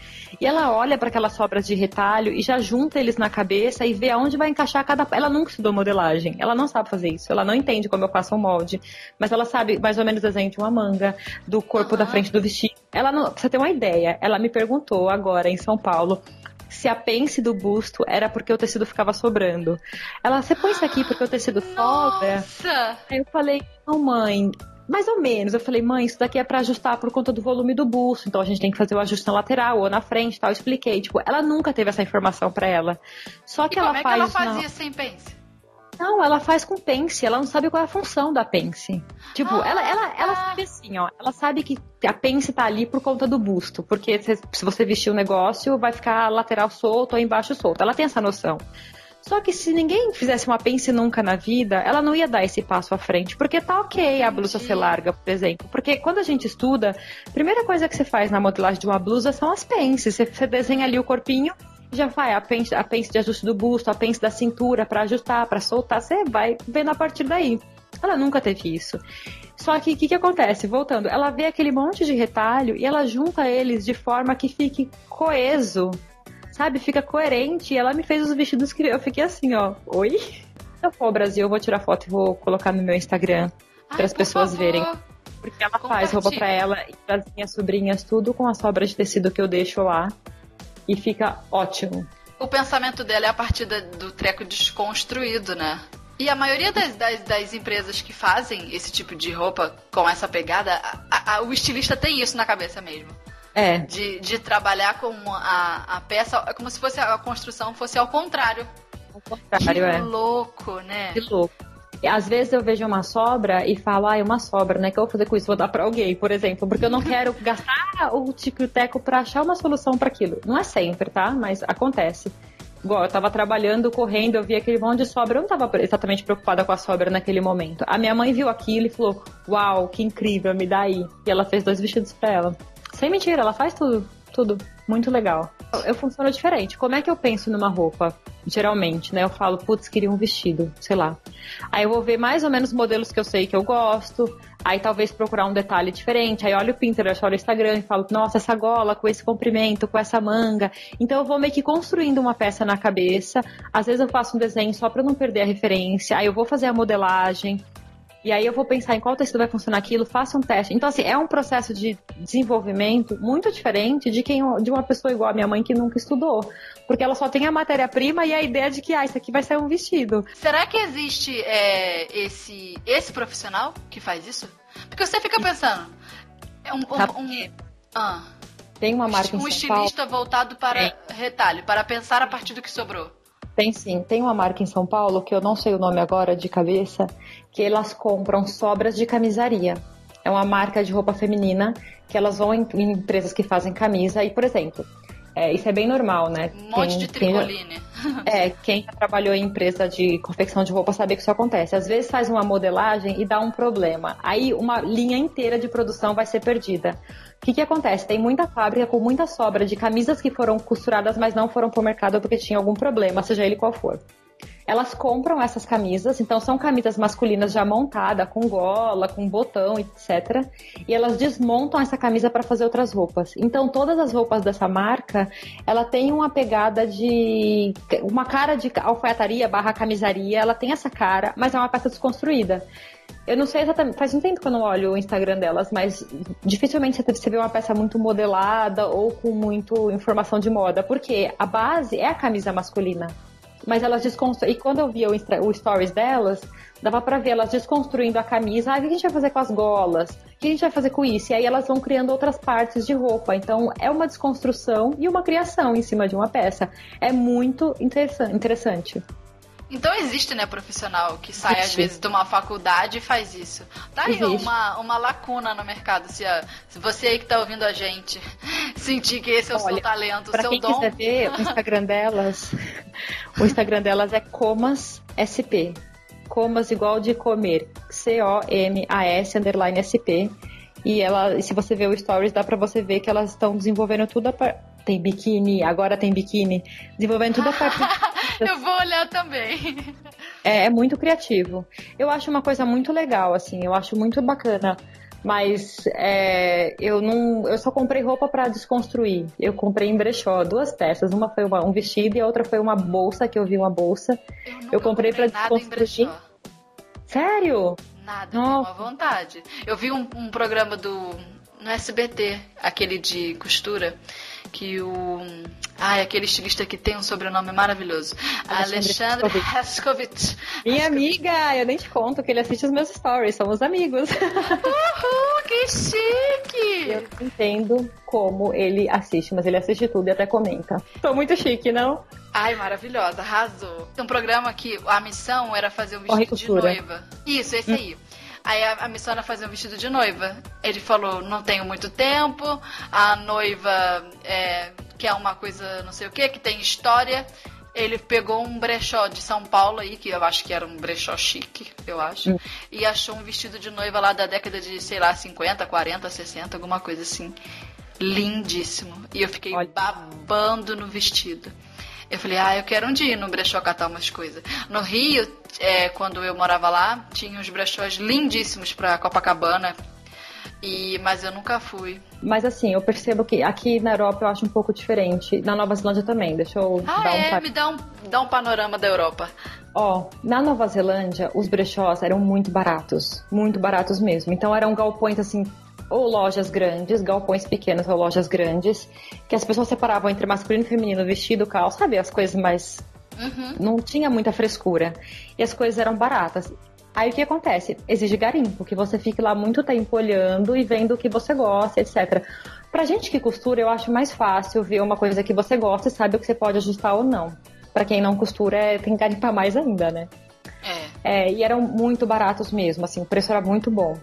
E ela olha para aquelas sobras de retalho e já junta eles na cabeça e vê aonde vai encaixar cada. Ela nunca estudou modelagem, ela não sabe fazer isso, ela não entende como eu faço um molde, mas ela sabe mais ou menos o desenho de uma manga, do corpo uhum. da frente do vestido. Ela não. Pra você ter uma ideia, ela me perguntou agora em São Paulo se a pence do busto era porque o tecido ficava sobrando. Ela, você põe isso aqui porque o tecido sobra? Aí eu falei, não, mãe, mais ou menos. Eu falei, mãe, isso daqui é para ajustar por conta do volume do busto, então a gente tem que fazer o ajuste na lateral ou na frente, tal. Eu expliquei, tipo, ela nunca teve essa informação para ela. Só que e ela como faz. Como é que ela fazia na... sem pence? Não, ela faz com pence, ela não sabe qual é a função da pence. Tipo, ah, ela, ela, ela tá. sabe assim, ó. Ela sabe que a pence tá ali por conta do busto. Porque se, se você vestir o um negócio, vai ficar lateral solto ou embaixo solto. Ela tem essa noção. Só que se ninguém fizesse uma pence nunca na vida, ela não ia dar esse passo à frente. Porque tá ok a blusa ser larga, por exemplo. Porque quando a gente estuda, a primeira coisa que você faz na modelagem de uma blusa são as pences. Você, você desenha ali o corpinho, já vai a pence, a pence de ajuste do busto, a pence da cintura para ajustar, para soltar. Você vai vendo a partir daí. Ela nunca teve isso. Só que o que, que acontece? Voltando, ela vê aquele monte de retalho e ela junta eles de forma que fique coeso sabe? Fica coerente. E ela me fez os vestidos que eu fiquei assim, ó. Oi? Se eu for ao Brasil, eu vou tirar foto e vou colocar no meu Instagram para as pessoas favor. verem. Porque ela faz roupa para ela e para as minhas sobrinhas, tudo com as sobras de tecido que eu deixo lá. E fica ótimo. O pensamento dela é a partir do treco desconstruído, né? E a maioria das, das, das, empresas que fazem esse tipo de roupa com essa pegada, a, a, o estilista tem isso na cabeça mesmo. É. De, de trabalhar com a, a peça, é como se fosse a construção fosse ao contrário. Ao contrário, que é. louco, né? Que louco. Às vezes eu vejo uma sobra e falo, ah, é uma sobra, né? O que eu vou fazer com isso? Vou dar pra alguém, por exemplo, porque eu não quero gastar o tico-teco pra achar uma solução para aquilo. Não é sempre, tá? Mas acontece. Igual, eu tava trabalhando, correndo, eu vi aquele monte de sobra, eu não tava exatamente preocupada com a sobra naquele momento. A minha mãe viu aquilo e falou, uau, que incrível, me dá aí. E ela fez dois vestidos pra ela. Sem mentira, ela faz tudo, tudo. Muito legal. Eu funciono diferente. Como é que eu penso numa roupa? Geralmente, né? Eu falo, putz, queria um vestido, sei lá. Aí eu vou ver mais ou menos modelos que eu sei que eu gosto. Aí talvez procurar um detalhe diferente. Aí olho o Pinterest, olho o Instagram e falo, nossa, essa gola com esse comprimento, com essa manga. Então eu vou meio que construindo uma peça na cabeça. Às vezes eu faço um desenho só para não perder a referência. Aí eu vou fazer a modelagem. E aí eu vou pensar em qual tecido vai funcionar aquilo, faça um teste. Então, assim, é um processo de desenvolvimento muito diferente de quem de uma pessoa igual a minha mãe que nunca estudou. Porque ela só tem a matéria-prima e a ideia de que, ah, isso aqui vai ser um vestido. Será que existe é, esse, esse profissional que faz isso? Porque você fica pensando. É um. um, um ah, tem uma marca Um estilista Paulo. voltado para é. retalho, para pensar a partir do que sobrou. Tem sim. Tem uma marca em São Paulo, que eu não sei o nome agora de cabeça, que elas compram sobras de camisaria. É uma marca de roupa feminina que elas vão em, em empresas que fazem camisa e, por exemplo, é, isso é bem normal, né? Um monte quem, de tricoline. é, quem já trabalhou em empresa de confecção de roupa sabe que isso acontece. Às vezes faz uma modelagem e dá um problema. Aí uma linha inteira de produção vai ser perdida. O que, que acontece? Tem muita fábrica com muita sobra de camisas que foram costuradas, mas não foram para o mercado porque tinha algum problema, seja ele qual for elas compram essas camisas, então são camisas masculinas já montada, com gola, com botão, etc. E elas desmontam essa camisa para fazer outras roupas. Então todas as roupas dessa marca, ela tem uma pegada de uma cara de alfaiataria barra camisaria, ela tem essa cara, mas é uma peça desconstruída. Eu não sei exatamente, faz um tempo que eu não olho o Instagram delas, mas dificilmente você vê uma peça muito modelada ou com muito informação de moda, porque a base é a camisa masculina mas elas desconstruem. E quando eu via o, o stories delas, dava para ver elas desconstruindo a camisa. Ah, o que a gente vai fazer com as golas? O que a gente vai fazer com isso? E aí elas vão criando outras partes de roupa. Então é uma desconstrução e uma criação em cima de uma peça. É muito interessante. Então existe, né, profissional que sai às vezes de uma faculdade e faz isso. Tá aí uma, uma lacuna no mercado. Se, se você aí que tá ouvindo a gente sentir que esse é o Olha, seu talento, o seu quem dom. quiser ver o Instagram delas, o Instagram delas é Comas SP. Comas igual de comer. C-O-M-A-S underline SP. E ela, se você ver o stories, dá para você ver que elas estão desenvolvendo tudo a. Tem biquíni, agora tem biquíni. Desenvolvendo tudo a partir. Eu vou olhar também. É, é muito criativo. Eu acho uma coisa muito legal, assim, eu acho muito bacana mas é, eu não eu só comprei roupa para desconstruir eu comprei em brechó duas peças uma foi uma, um vestido e a outra foi uma bolsa que eu vi uma bolsa eu, eu comprei, comprei para desconstruir sério nada tenho uma vontade eu vi um, um programa do no SBT aquele de costura que o. Ai, aquele estilista que tem um sobrenome maravilhoso. Alexandre Raskovich. Minha amiga, eu nem te conto que ele assiste os meus stories, somos amigos. Uhul, que chique! Eu não entendo como ele assiste, mas ele assiste tudo e até comenta. Tô muito chique, não? Ai, maravilhosa, arrasou. Tem um programa que a missão era fazer um vestido de noiva. Isso, esse aí. Aí a, a Missona fazia um vestido de noiva. Ele falou: não tenho muito tempo, a noiva é, quer uma coisa não sei o que, que tem história. Ele pegou um brechó de São Paulo aí, que eu acho que era um brechó chique, eu acho, hum. e achou um vestido de noiva lá da década de, sei lá, 50, 40, 60, alguma coisa assim. Lindíssimo. E eu fiquei Olha. babando no vestido. Eu falei, ah, eu quero um dia ir no brechó catar umas coisas. No Rio, é, quando eu morava lá, tinha uns brechós lindíssimos pra Copacabana. E, mas eu nunca fui. Mas assim, eu percebo que aqui na Europa eu acho um pouco diferente. Na Nova Zelândia também, deixa eu ah, dar é? um... me dá um, dá um panorama da Europa. Ó, na Nova Zelândia, os brechós eram muito baratos. Muito baratos mesmo. Então eram galpões assim ou lojas grandes, galpões pequenos ou lojas grandes, que as pessoas separavam entre masculino e feminino, vestido, calça, sabe? As coisas mais Uhum. Não tinha muita frescura. E as coisas eram baratas. Aí o que acontece? Exige garimpo, que você fique lá muito tempo olhando e vendo o que você gosta, etc. Pra gente que costura, eu acho mais fácil ver uma coisa que você gosta e sabe o que você pode ajustar ou não. Para quem não costura, é, tem que garimpar mais ainda, né? É. é. E eram muito baratos mesmo, assim, o preço era muito bom.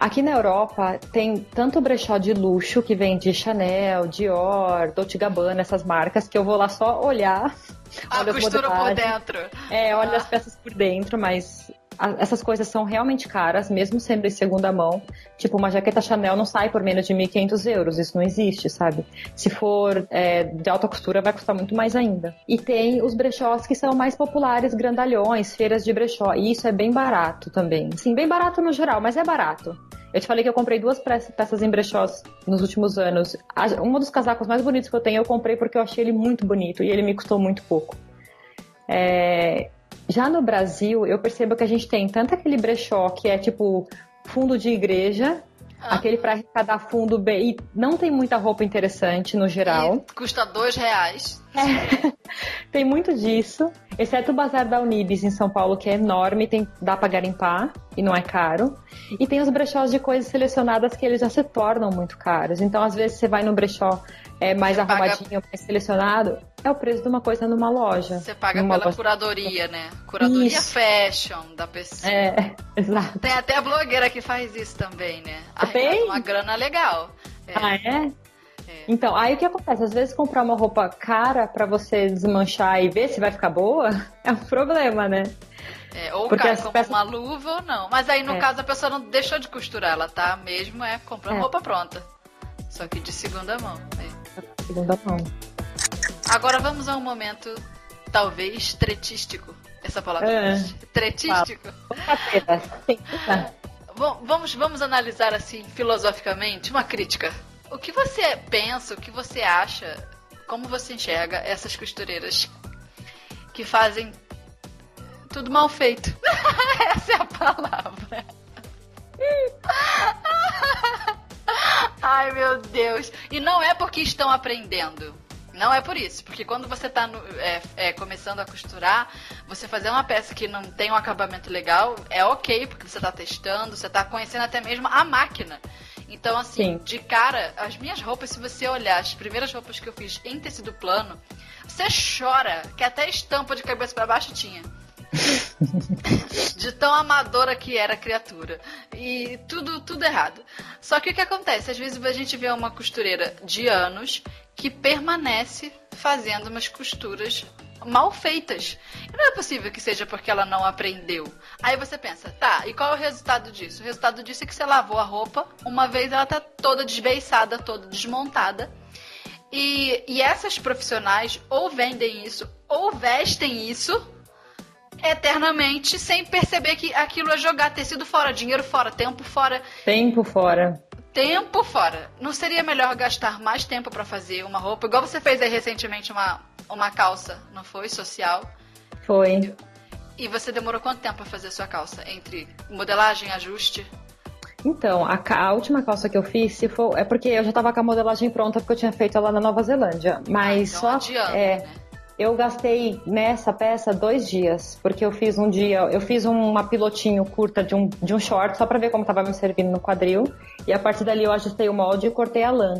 Aqui na Europa tem tanto brechó de luxo que vem de Chanel, Dior, Dolce Gabbana, essas marcas, que eu vou lá só olhar. A costura por dentro. É, olha ah. as peças por dentro, mas essas coisas são realmente caras, mesmo sendo em segunda mão. Tipo, uma jaqueta Chanel não sai por menos de 1.500 euros, isso não existe, sabe? Se for é, de alta costura, vai custar muito mais ainda. E tem os brechós que são mais populares, grandalhões, feiras de brechó, e isso é bem barato também. Sim, bem barato no geral, mas é barato. Eu te falei que eu comprei duas peças em brechós nos últimos anos. Um dos casacos mais bonitos que eu tenho eu comprei porque eu achei ele muito bonito e ele me custou muito pouco. É, já no Brasil, eu percebo que a gente tem tanto aquele brechó que é tipo fundo de igreja, ah. aquele para arrecadar fundo bem. E não tem muita roupa interessante no geral. E custa dois reais. É. tem muito disso. Exceto o Bazar da Unibis em São Paulo, que é enorme, tem, dá pra garimpar e não é caro. E tem os brechós de coisas selecionadas que eles já se tornam muito caros. Então, às vezes, você vai no brechó é, mais você arrumadinho, paga... mais selecionado, é o preço de uma coisa numa loja. Você paga pela loja. curadoria, né? Curadoria isso. fashion da pessoa. É, exato. Tem até a blogueira que faz isso também, né? Tem? uma grana legal. É. Ah, é? é? Então, aí o que acontece? Às vezes comprar uma roupa cara para você desmanchar e ver se vai ficar boa é um problema, né? É, ou Porque cai como peças... uma luva ou não. Mas aí, no é. caso, a pessoa não deixou de costurar, ela tá mesmo é comprando é. roupa pronta. Só que de segunda mão. É. Segunda mão. Agora vamos a um momento, talvez, tretístico. Essa palavra é. Tretístico. Bom, vamos, vamos analisar assim, filosoficamente, uma crítica. O que você pensa, o que você acha, como você enxerga essas costureiras que fazem tudo mal feito? Essa é a palavra. Ai, meu Deus. E não é porque estão aprendendo. Não é por isso, porque quando você está é, é, começando a costurar, você fazer uma peça que não tem um acabamento legal é ok, porque você está testando, você está conhecendo até mesmo a máquina. Então, assim, Sim. de cara, as minhas roupas, se você olhar as primeiras roupas que eu fiz em tecido plano, você chora, que até estampa de cabeça para baixo tinha. de tão amadora que era a criatura. E tudo, tudo errado. Só que o que acontece? Às vezes a gente vê uma costureira de anos que permanece fazendo umas costuras mal feitas. E não é possível que seja porque ela não aprendeu. Aí você pensa, tá, e qual é o resultado disso? O resultado disso é que você lavou a roupa, uma vez ela tá toda desbeiçada, toda desmontada. E, e essas profissionais ou vendem isso, ou vestem isso eternamente sem perceber que aquilo é jogar tecido fora, dinheiro fora, tempo fora. Tempo fora. Tempo fora. Não seria melhor gastar mais tempo para fazer uma roupa? Igual você fez aí recentemente uma, uma calça, não foi? Social. Foi. E você demorou quanto tempo para fazer a sua calça? Entre modelagem, ajuste? Então, a, a, última calça que eu fiz, se for, é porque eu já tava com a modelagem pronta porque eu tinha feito ela na Nova Zelândia. Mas ah, então só. é, né? Eu gastei nessa peça dois dias, porque eu fiz um dia, eu fiz uma pilotinho curta de um, de um short só para ver como tava me servindo no quadril, e a partir dali eu ajustei o molde e cortei a lã.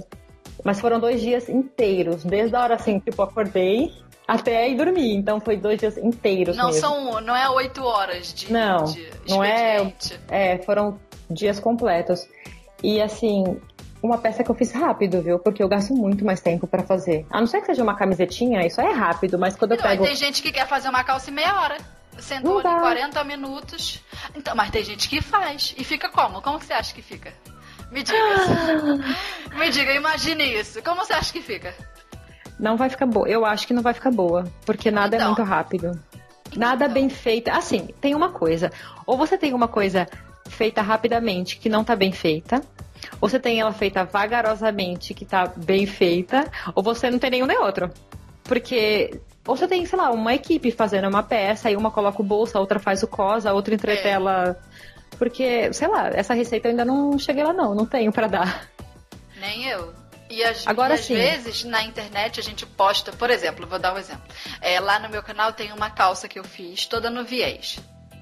Mas foram dois dias inteiros, desde a hora assim, tipo, acordei até ir dormir. Então foi dois dias inteiros. Não mesmo. são, não é oito horas de. Não, de não é. É, foram dias completos. E assim, uma peça que eu fiz rápido, viu? Porque eu gasto muito mais tempo para fazer. A não ser que seja uma camisetinha, isso é rápido, mas quando não, eu pego. Tem gente que quer fazer uma calça em meia hora. Sentou ali 40 minutos. Então, mas tem gente que faz. E fica como? Como que você acha que fica? Me diga. Me diga, imagine isso. Como você acha que fica? Não vai ficar boa. Eu acho que não vai ficar boa. Porque nada é então, é muito rápido. Nada então. bem feito. Assim, tem uma coisa. Ou você tem uma coisa feita rapidamente que não tá bem feita ou você tem ela feita vagarosamente, que tá bem feita, ou você não tem nenhum nem outro. Porque ou você tem, sei lá, uma equipe fazendo uma peça, aí uma coloca o bolso, a outra faz o cos, a outra entretela. É. Porque, sei lá, essa receita eu ainda não cheguei lá não, não tenho para dar. Nem eu. E, as, Agora e às sim. vezes na internet a gente posta, por exemplo, vou dar um exemplo. É, lá no meu canal tem uma calça que eu fiz toda no viés,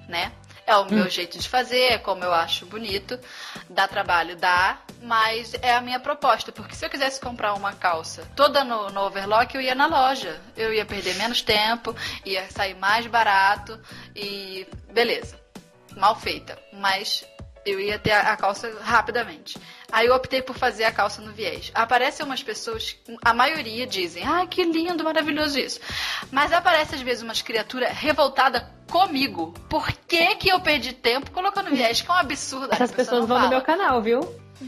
né? É o meu jeito de fazer, é como eu acho bonito. Dá trabalho, dá, mas é a minha proposta. Porque se eu quisesse comprar uma calça toda no, no overlock, eu ia na loja. Eu ia perder menos tempo, ia sair mais barato e beleza. Mal feita. Mas eu ia ter a, calça rapidamente. Aí eu optei por fazer a calça no viés. Aparecem umas pessoas, a maioria dizem, ah, que lindo, maravilhoso isso. Mas aparece às vezes umas criaturas revoltadas comigo. Por que que eu perdi tempo colocando viés? Que é um absurdo. Essas pessoa pessoas vão no fala. meu canal, viu?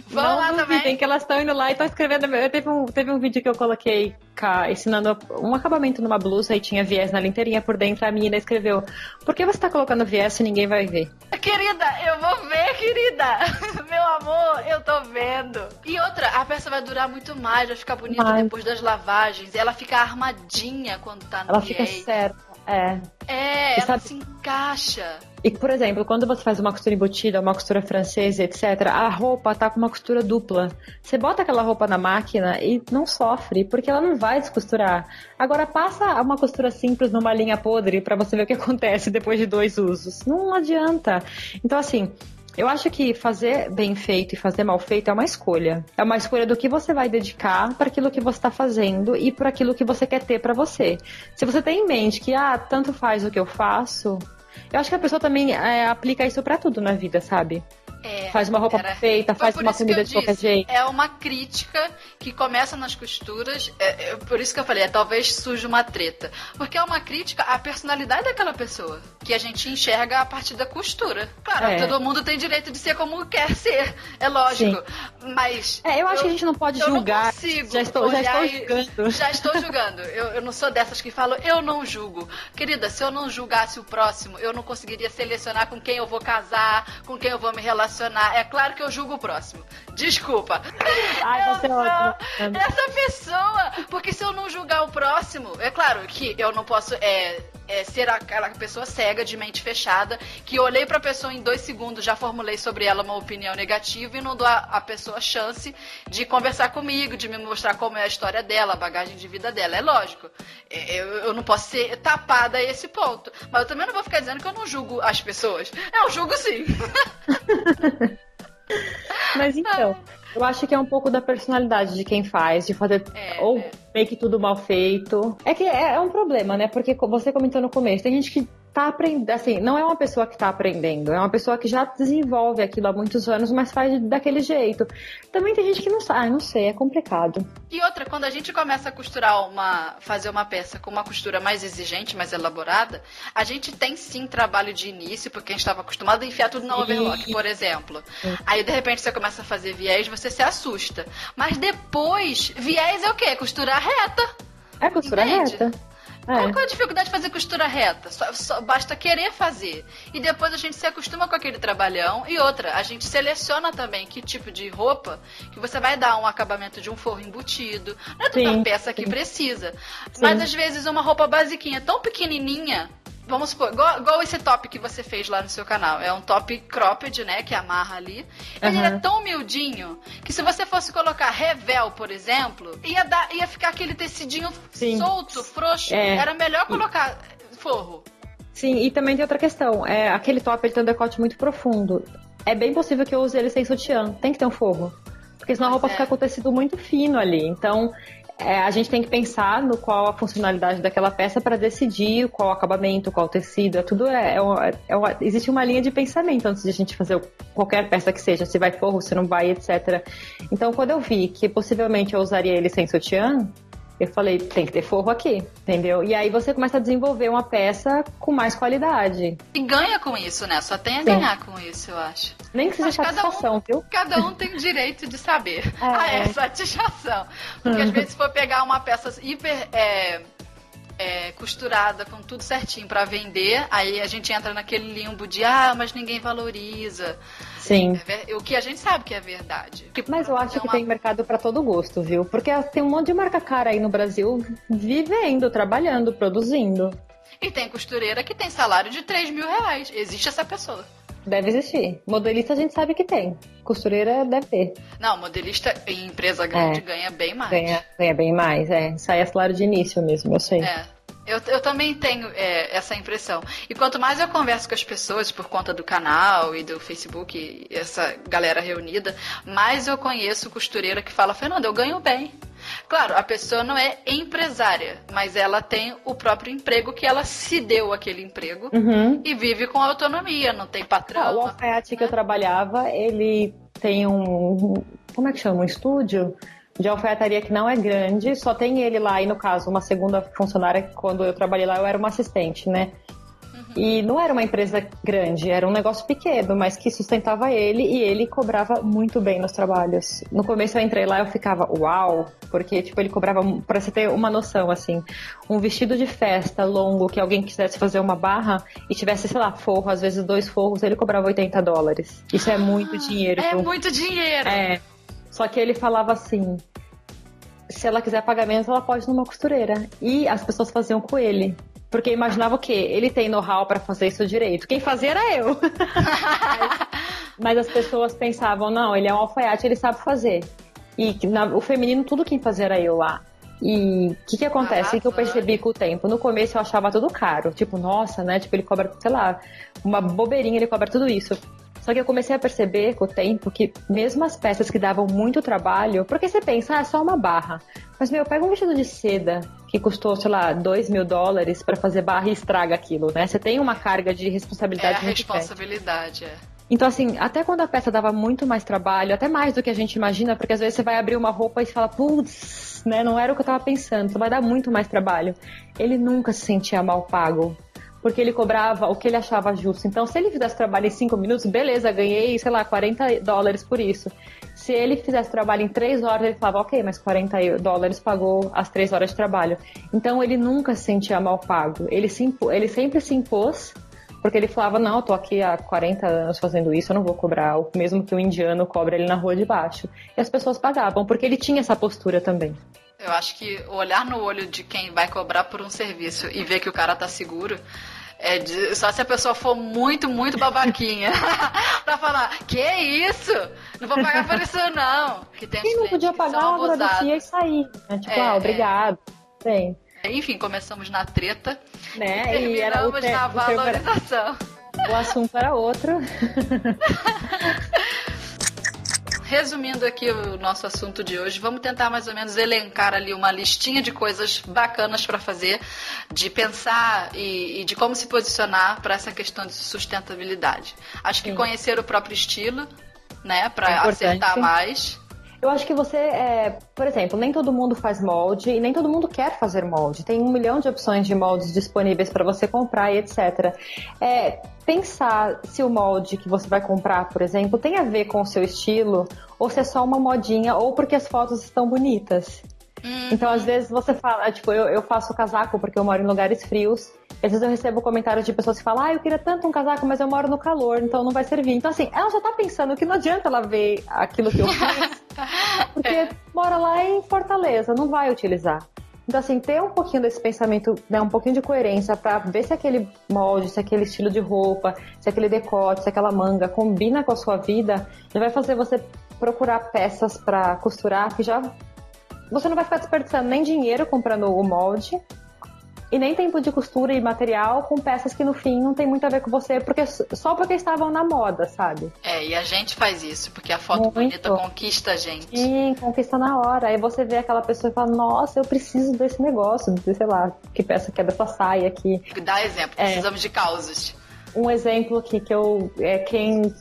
Vão não lá duvidem também. que elas estão indo lá e estão escrevendo. Eu teve um, teve um vídeo que eu coloquei cá, ensinando um acabamento numa blusa e tinha viés na linteirinha por dentro. A menina escreveu: Por que você tá colocando viés se ninguém vai ver? Querida, eu vou ver, querida. Meu amor, eu tô vendo. E outra, a peça vai durar muito mais, vai ficar bonita depois das lavagens. Ela fica armadinha quando tá no Ela fica viés. certa. É. É, E ela sabe- se encaixa. E, por exemplo, quando você faz uma costura embutida, uma costura francesa, etc., a roupa tá com uma costura dupla. Você bota aquela roupa na máquina e não sofre, porque ela não vai descosturar. Agora, passa uma costura simples numa linha podre pra você ver o que acontece depois de dois usos. Não adianta. Então, assim. Eu acho que fazer bem feito e fazer mal feito é uma escolha. É uma escolha do que você vai dedicar para aquilo que você está fazendo e para aquilo que você quer ter para você. Se você tem em mente que, ah, tanto faz o que eu faço, eu acho que a pessoa também é, aplica isso pra tudo na vida, sabe? É, Faz uma roupa era- perfeita, faz uma comida eu de qualquer jeito. É uma crítica que começa nas costuras. É, é por isso que eu falei, é, talvez surja uma treta. Porque é uma crítica à personalidade daquela pessoa. Que a gente enxerga a partir da costura. Claro, É. todo mundo tem direito de ser como quer ser. É lógico. Mas. É, eu acho que a gente não pode eu não julgar. consigo já estou, já estou julgando. Já estou julgando. Eu, eu não sou dessas que falam, eu não julgo. Querida, se eu não julgasse o próximo, eu não conseguiria selecionar com quem eu vou casar, com quem eu vou me relacionar. É claro que eu julgo o próximo. Desculpa. Ai, Eu você é. Essa pessoa. Porque se eu não julgar o próximo, é claro que eu não posso é, é, ser aquela pessoa cega, de mente fechada, que olhei pra pessoa em dois segundos, já formulei sobre ela uma opinião negativa e não dou a, a pessoa a chance de conversar comigo, de me mostrar como é a história dela, a bagagem de vida dela. É lógico. É, Eu, eu não posso ser tapada a esse ponto. Mas eu também não vou ficar dizendo que eu não julgo as pessoas. Eu julgo sim. Mas então, eu acho que é um pouco da personalidade de quem faz, de fazer É, ou é. meio que tudo mal feito. É que é, é um problema, né? Porque você comentou no começo, tem gente que tá aprendendo, assim, não é uma pessoa que tá aprendendo, é uma pessoa que já desenvolve aquilo há muitos anos, mas faz daquele jeito. Também tem gente que não sabe, ah, não sei, é complicado. E outra, quando a gente começa a costurar uma. fazer uma peça com uma costura mais exigente, mais elaborada, a gente tem sim trabalho de início, porque a gente estava acostumado a enfiar tudo na overlock, por exemplo. Aí de repente você começa a fazer viés, você se assusta. Mas depois, viés é o quê? Costurar reta. É costura Entende? reta. Qual, É. qual a dificuldade de fazer costura reta? Só, só basta querer fazer. E depois a gente se acostuma com aquele trabalhão. E outra, a gente seleciona também que tipo de roupa que você vai dar um acabamento de um forro embutido. Não é toda Sim, peça que sim. precisa. Sim. Mas às vezes uma roupa basiquinha, tão pequenininha. Vamos supor, igual, igual esse top que você fez lá no seu canal. É um top cropped, né? Que amarra ali. Ele Aham. é tão humildinho que se você fosse colocar revel, por exemplo, ia, dar, ia ficar aquele tecidinho Sim. solto, frouxo. É. Era melhor colocar forro. Sim, e também tem outra questão. É, aquele top ele tem um decote muito profundo. É bem possível que eu use ele sem sutiã. Tem que ter um forro. Porque senão a roupa é. fica com tecido muito fino ali. Então, é, a gente tem que pensar no qual a funcionalidade daquela peça para decidir qual acabamento, qual tecido. É tudo é, é é uma- existe uma linha de pensamento antes de a gente fazer qualquer peça que seja, se vai forro, se não vai, etc. Então, quando eu vi que possivelmente eu usaria ele sem sutiã, eu falei, tem que ter forro aqui, entendeu? E aí você começa a desenvolver uma peça com mais qualidade. E ganha com isso, né? Só tem a Sim. ganhar com isso, eu acho. Nem que seja Mas cada um- satisfação, viu? Cada um tem direito de saber. É. Ah, é, satisfação. Porque às vezes se for pegar uma peça hiper é, é, costurada com tudo certinho pra vender, aí a gente entra naquele limbo de ah, mas ninguém valoriza. Sim. É o que a gente sabe que é verdade. Que Mas eu acho que uma- tem mercado pra todo gosto, viu? Porque tem um monte de marca cara aí no Brasil vivendo, trabalhando, produzindo. E tem costureira que tem salário de 3 mil reais. Existe essa pessoa. Deve existir. Modelista a gente sabe que tem. Costureira deve ter. Não, modelista em empresa grande é. ganha bem mais. Ganha, ganha bem mais, é. Sai a salário de início mesmo, eu sei. É. Eu, eu também tenho é, essa impressão. E quanto mais eu converso com as pessoas por conta do canal e do Facebook, e essa galera reunida, mais eu conheço costureira que fala, Fernanda, eu ganho bem. Claro, a pessoa não é empresária, mas ela tem o próprio emprego que ela se deu aquele emprego uhum. e vive com autonomia, não tem patrão. Ah, o alfaiate né? que eu trabalhava, ele tem um. Como é que chama? Um estúdio de alfaiataria que não é grande, só tem ele lá, e no caso, uma segunda funcionária, quando eu trabalhei lá, eu era uma assistente, né? E não era uma empresa grande, era um negócio pequeno, mas que sustentava ele e ele cobrava muito bem nos trabalhos. No começo eu entrei lá eu ficava, uau, porque tipo ele cobrava, para você ter uma noção assim, um vestido de festa longo que alguém quisesse fazer uma barra e tivesse, sei lá, forro, às vezes dois forros, ele cobrava 80 dólares. Isso é muito dinheiro. É pro... muito dinheiro. É. Só que ele falava assim, se ela quiser pagamento, ela pode numa costureira. E as pessoas faziam com ele. Porque imaginava o quê? Ele tem know-how para fazer isso direito. Quem fazia era eu. Mas as pessoas pensavam, não, ele é um alfaiate, ele sabe fazer. E na, o feminino, tudo quem fazia era eu lá. E o que que acontece? O que eu percebi com o tempo? No começo eu achava tudo caro. Tipo, nossa, né? Tipo, ele cobra, sei lá, uma bobeirinha, ele cobra tudo isso. Só que eu comecei a perceber com o tempo que mesmo as peças que davam muito trabalho, porque você pensa, ah, é só uma barra. Mas, meu, pega um vestido de seda que custou, sei lá, 2 mil dólares para fazer barra e estraga aquilo, né? Você tem uma carga de responsabilidade. É a responsabilidade, é. Então, assim, até quando a peça dava muito mais trabalho, até mais do que a gente imagina, porque às vezes você vai abrir uma roupa e fala, putz, né, não era o que eu tava pensando, vai dar muito mais trabalho. Ele nunca se sentia mal pago porque ele cobrava o que ele achava justo. Então, se ele fizesse trabalho em 5 minutos, beleza, ganhei, sei lá, 40 dólares por isso. Se ele fizesse trabalho em 3 horas, ele falava, ok, mas 40 dólares pagou as 3 horas de trabalho. Então, ele nunca se sentia mal pago. Ele, se ele sempre se impôs, porque ele falava, não, eu tô aqui há 40 anos fazendo isso, eu não vou cobrar o mesmo que o indiano cobra ele na rua de baixo. E as pessoas pagavam, porque ele tinha essa postura também. Eu acho que olhar no olho de quem vai cobrar por um serviço e ver que o cara tá seguro é de, só se a pessoa for muito, muito babaquinha pra falar, que isso? Não vou pagar por isso não. Que tem Quem não podia pagar, agradecia e sair. Né? Tipo, é, ah, obrigado. É. Tem. Enfim, começamos na treta né? e terminamos e na valorização. O assunto era outro. resumindo aqui o nosso assunto de hoje, vamos tentar mais ou menos elencar ali uma listinha de coisas bacanas para fazer, de pensar e, e, de como se posicionar para essa questão de sustentabilidade. Acho que Sim. conhecer o próprio estilo, né, para é acertar mais. Eu acho que você, é, por exemplo, nem todo mundo faz molde e nem todo mundo quer fazer molde. Tem um milhão de opções de moldes disponíveis para você comprar e etc. É, pensar se o molde que você vai comprar, por exemplo, tem a ver com o seu estilo ou se é só uma modinha ou porque as fotos estão bonitas. Uhum. Então, às vezes você fala, tipo, eu, eu faço casaco porque eu moro em lugares frios às vezes eu recebo comentários de pessoas que falam, ah, eu queria tanto um casaco, mas eu moro no calor, então não vai servir. Então, assim, ela já tá pensando que não adianta ela ver aquilo que eu fiz, porque é. mora lá em Fortaleza, não vai utilizar. Então, assim, ter um pouquinho desse pensamento, né, um pouquinho de coerência para ver se aquele molde, se aquele estilo de roupa, se aquele decote, se aquela manga combina com a sua vida, já vai fazer você procurar peças para costurar que já você não vai ficar desperdiçando nem dinheiro comprando o molde e nem tempo de costura e material com peças que no fim não tem muito a ver com você, porque só porque estavam na moda, sabe? É, e a gente faz isso, porque a foto muito. bonita conquista a gente. Sim, conquista na hora. Aí você vê aquela pessoa e fala, nossa, eu preciso desse negócio, de, sei lá, que peça que é dessa saia aqui. Dá exemplo, é. precisamos de causas. Um exemplo aqui que eu. É quem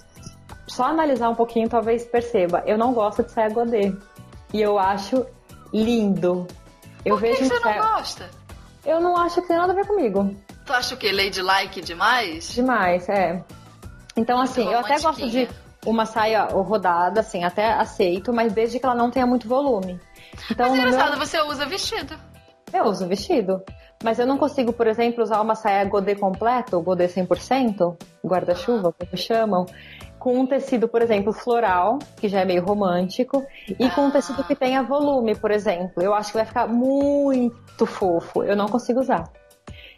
só analisar um pouquinho talvez perceba. Eu não gosto de saia godê. E eu acho lindo. Eu Por que vejo você não gosta? Eu não acho que tem nada a ver comigo. Tu acha o quê? Ladylike demais? Demais, é. Então, assim, eu até gosto de uma saia rodada, assim, até aceito, mas desde que ela não tenha muito volume. Então, mas é engraçado, meu... você usa vestido. Eu uso vestido. Mas eu não consigo, por exemplo, usar uma saia godê completo, godê 100%, guarda-chuva, como chamam, com um tecido, por exemplo, floral, que já é meio romântico, e com um tecido que tenha volume, por exemplo. Eu acho que vai ficar muito fofo. Eu não consigo usar.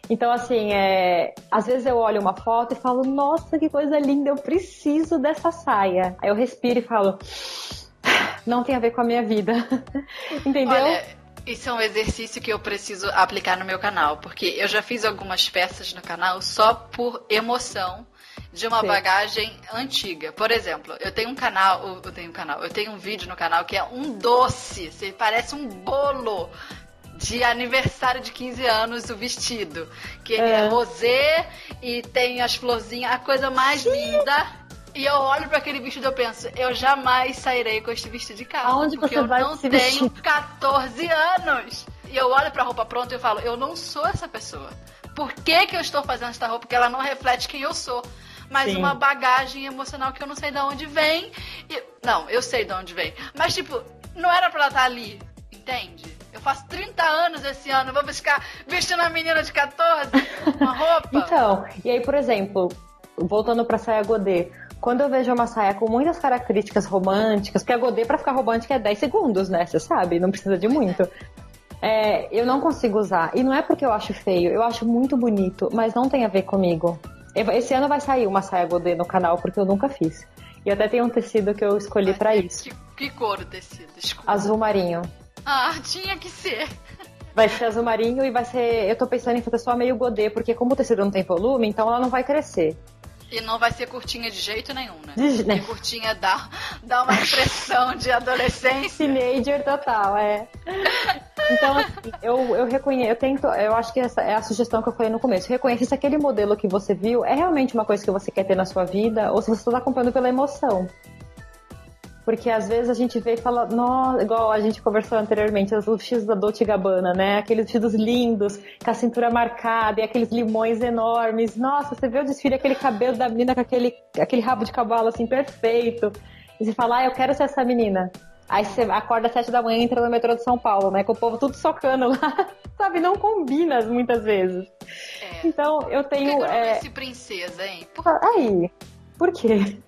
Então, assim, é... às vezes eu olho uma foto e falo, nossa, que coisa linda, eu preciso dessa saia. Aí eu respiro e falo, não tem a ver com a minha vida. Entendeu? Olha... Isso é um exercício que eu preciso aplicar no meu canal, porque eu já fiz algumas peças no canal só por emoção de uma Sim. bagagem antiga. Por exemplo, eu tenho um canal, eu tenho um canal, eu tenho um vídeo no canal que é um doce, parece um bolo de aniversário de 15 anos o vestido, que ele é, é rosé e tem as florzinhas, a coisa mais Sim. linda. E eu olho para aquele vestido e eu penso, eu jamais sairei com este vestido de casa. Aonde porque eu não tenho vestir? 14 anos. E eu olho pra roupa pronta e eu falo, eu não sou essa pessoa. Por que, que eu estou fazendo esta roupa? Porque ela não reflete quem eu sou. Mas Sim. uma bagagem emocional que eu não sei de onde vem. E... Não, eu sei de onde vem. Mas, tipo, não era pra ela estar ali. Entende? Eu faço 30 anos esse ano, vou ficar vestindo uma menina de 14, uma roupa. então, e aí, por exemplo, voltando pra saia godê, quando eu vejo uma saia com muitas características românticas, porque a godê para ficar romântica é 10 segundos, né? Você sabe, não precisa de muito. É, eu não consigo usar. E não é porque eu acho feio, eu acho muito bonito, mas não tem a ver comigo. Esse ano vai sair uma saia godê no canal, porque eu nunca fiz. E até tem um tecido que eu escolhi para isso. Que, que, cor o tecido? Desculpa. Azul marinho. Ah, tinha que ser. Vai ser azul marinho e vai ser. Eu tô pensando em fazer só meio godê, porque como o tecido não tem volume, então ela não vai crescer. E não vai ser curtinha de jeito nenhum, né? De... Porque curtinha dá, dá uma impressão de adolescência. Teenager total, é. Então, assim, eu, eu reconheço, eu tento, eu acho que essa é a sugestão que eu falei no começo. Reconheça se aquele modelo que você viu é realmente uma coisa que você quer ter na sua vida ou se você está acompanhando pela emoção. Porque às vezes a gente vê e fala, nossa, igual a gente conversou anteriormente, os vestidos da Dolce Gabbana, né? Aqueles vestidos lindos, com a cintura marcada e aqueles limões enormes. Nossa, você vê o desfile, aquele cabelo da menina com aquele, aquele rabo de cavalo assim, perfeito. E você fala, ah, eu quero ser essa menina. Aí você acorda às sete da manhã e entra no metrô de São Paulo, né? Com o povo tudo socando lá. Sabe, não combina muitas vezes. É. Então, eu tenho. Por que é... eu princesa, hein? Por... Aí, por quê?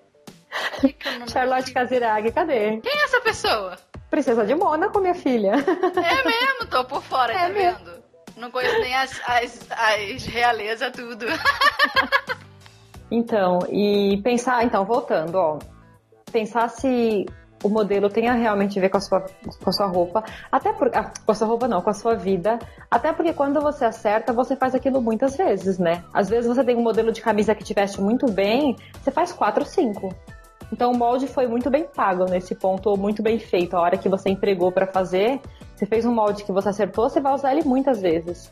Charlotte Casiraghi, cadê? Quem é essa pessoa? Princesa de Mônaco, minha filha. É mesmo, tô por fora, é tá mesmo. vendo? Não conheço nem as, as, as realeza tudo. Então, e pensar, então, voltando, ó. Pensar se o modelo tenha realmente a ver com a sua, com a sua roupa, até por, ah, com a sua roupa não, com a sua vida, até porque quando você acerta, você faz aquilo muitas vezes, né? Às vezes você tem um modelo de camisa que te veste muito bem, você faz quatro, cinco. Então o molde foi muito bem pago nesse ponto, muito bem feito. A hora que você empregou para fazer, você fez um molde que você acertou, você vai usar ele muitas vezes.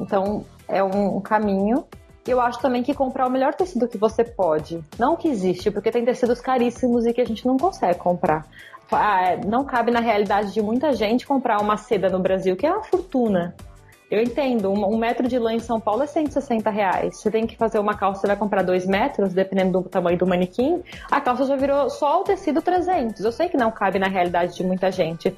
Então é um, caminho. E eu acho também que comprar o melhor tecido que você pode. Não que existe, porque tem tecidos caríssimos e que a gente não consegue comprar. Ah, não cabe na realidade de muita gente comprar uma seda no Brasil, que é uma fortuna. Eu entendo, um, metro de lã em São Paulo é 160 reais. Você tem que fazer uma calça, você vai comprar dois metros, dependendo do tamanho do manequim, a calça já virou só o tecido 300. Eu sei que não cabe na realidade de muita gente,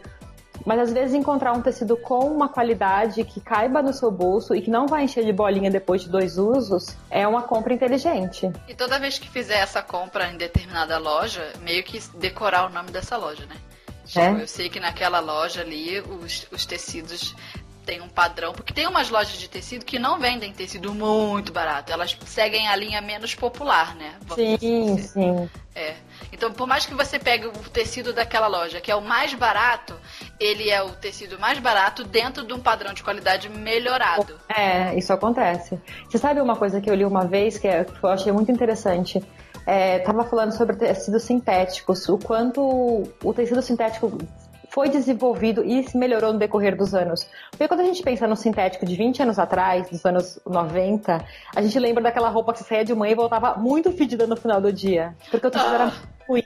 mas às vezes encontrar um tecido com uma qualidade que caiba no seu bolso e que não vai encher de bolinha depois de dois usos é uma compra inteligente. E toda vez que fizer essa compra em determinada loja, meio que decorar o nome dessa loja, né? Tipo, é? Eu sei que naquela loja ali os, os tecidos tem um padrão, porque tem umas lojas de tecido que não vendem tecido muito barato, elas seguem a linha menos popular, né? Vamos sim, sim. É. Então, por mais que você pegue o tecido daquela loja, que é o mais barato, ele é o tecido mais barato dentro de um padrão de qualidade melhorado. É, isso acontece. Você sabe uma coisa que eu li uma vez que eu achei muito interessante? É, tava falando sobre tecidos sintéticos, o quanto o tecido sintético foi desenvolvido e se melhorou no decorrer dos anos. Porque quando a gente pensa no sintético de 20 anos atrás, dos anos 90, a gente lembra daquela roupa que você saía de manhã e voltava muito fedida no final do dia. Porque o tecido ah. era ruim.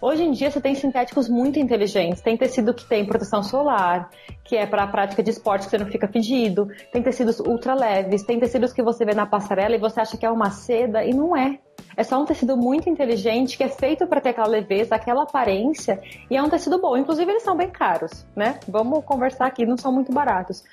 Hoje em dia você tem sintéticos muito inteligentes. Tem tecido que tem proteção solar, que é para a prática de esporte que você não fica fedido. Tem tecidos ultra leves, tem tecidos que você vê na passarela e você acha que é uma seda e não é. É só um tecido muito inteligente que é feito para ter aquela leveza, aquela aparência e é um tecido bom. Inclusive, eles são bem caros, né? Vamos conversar aqui, não são muito baratos.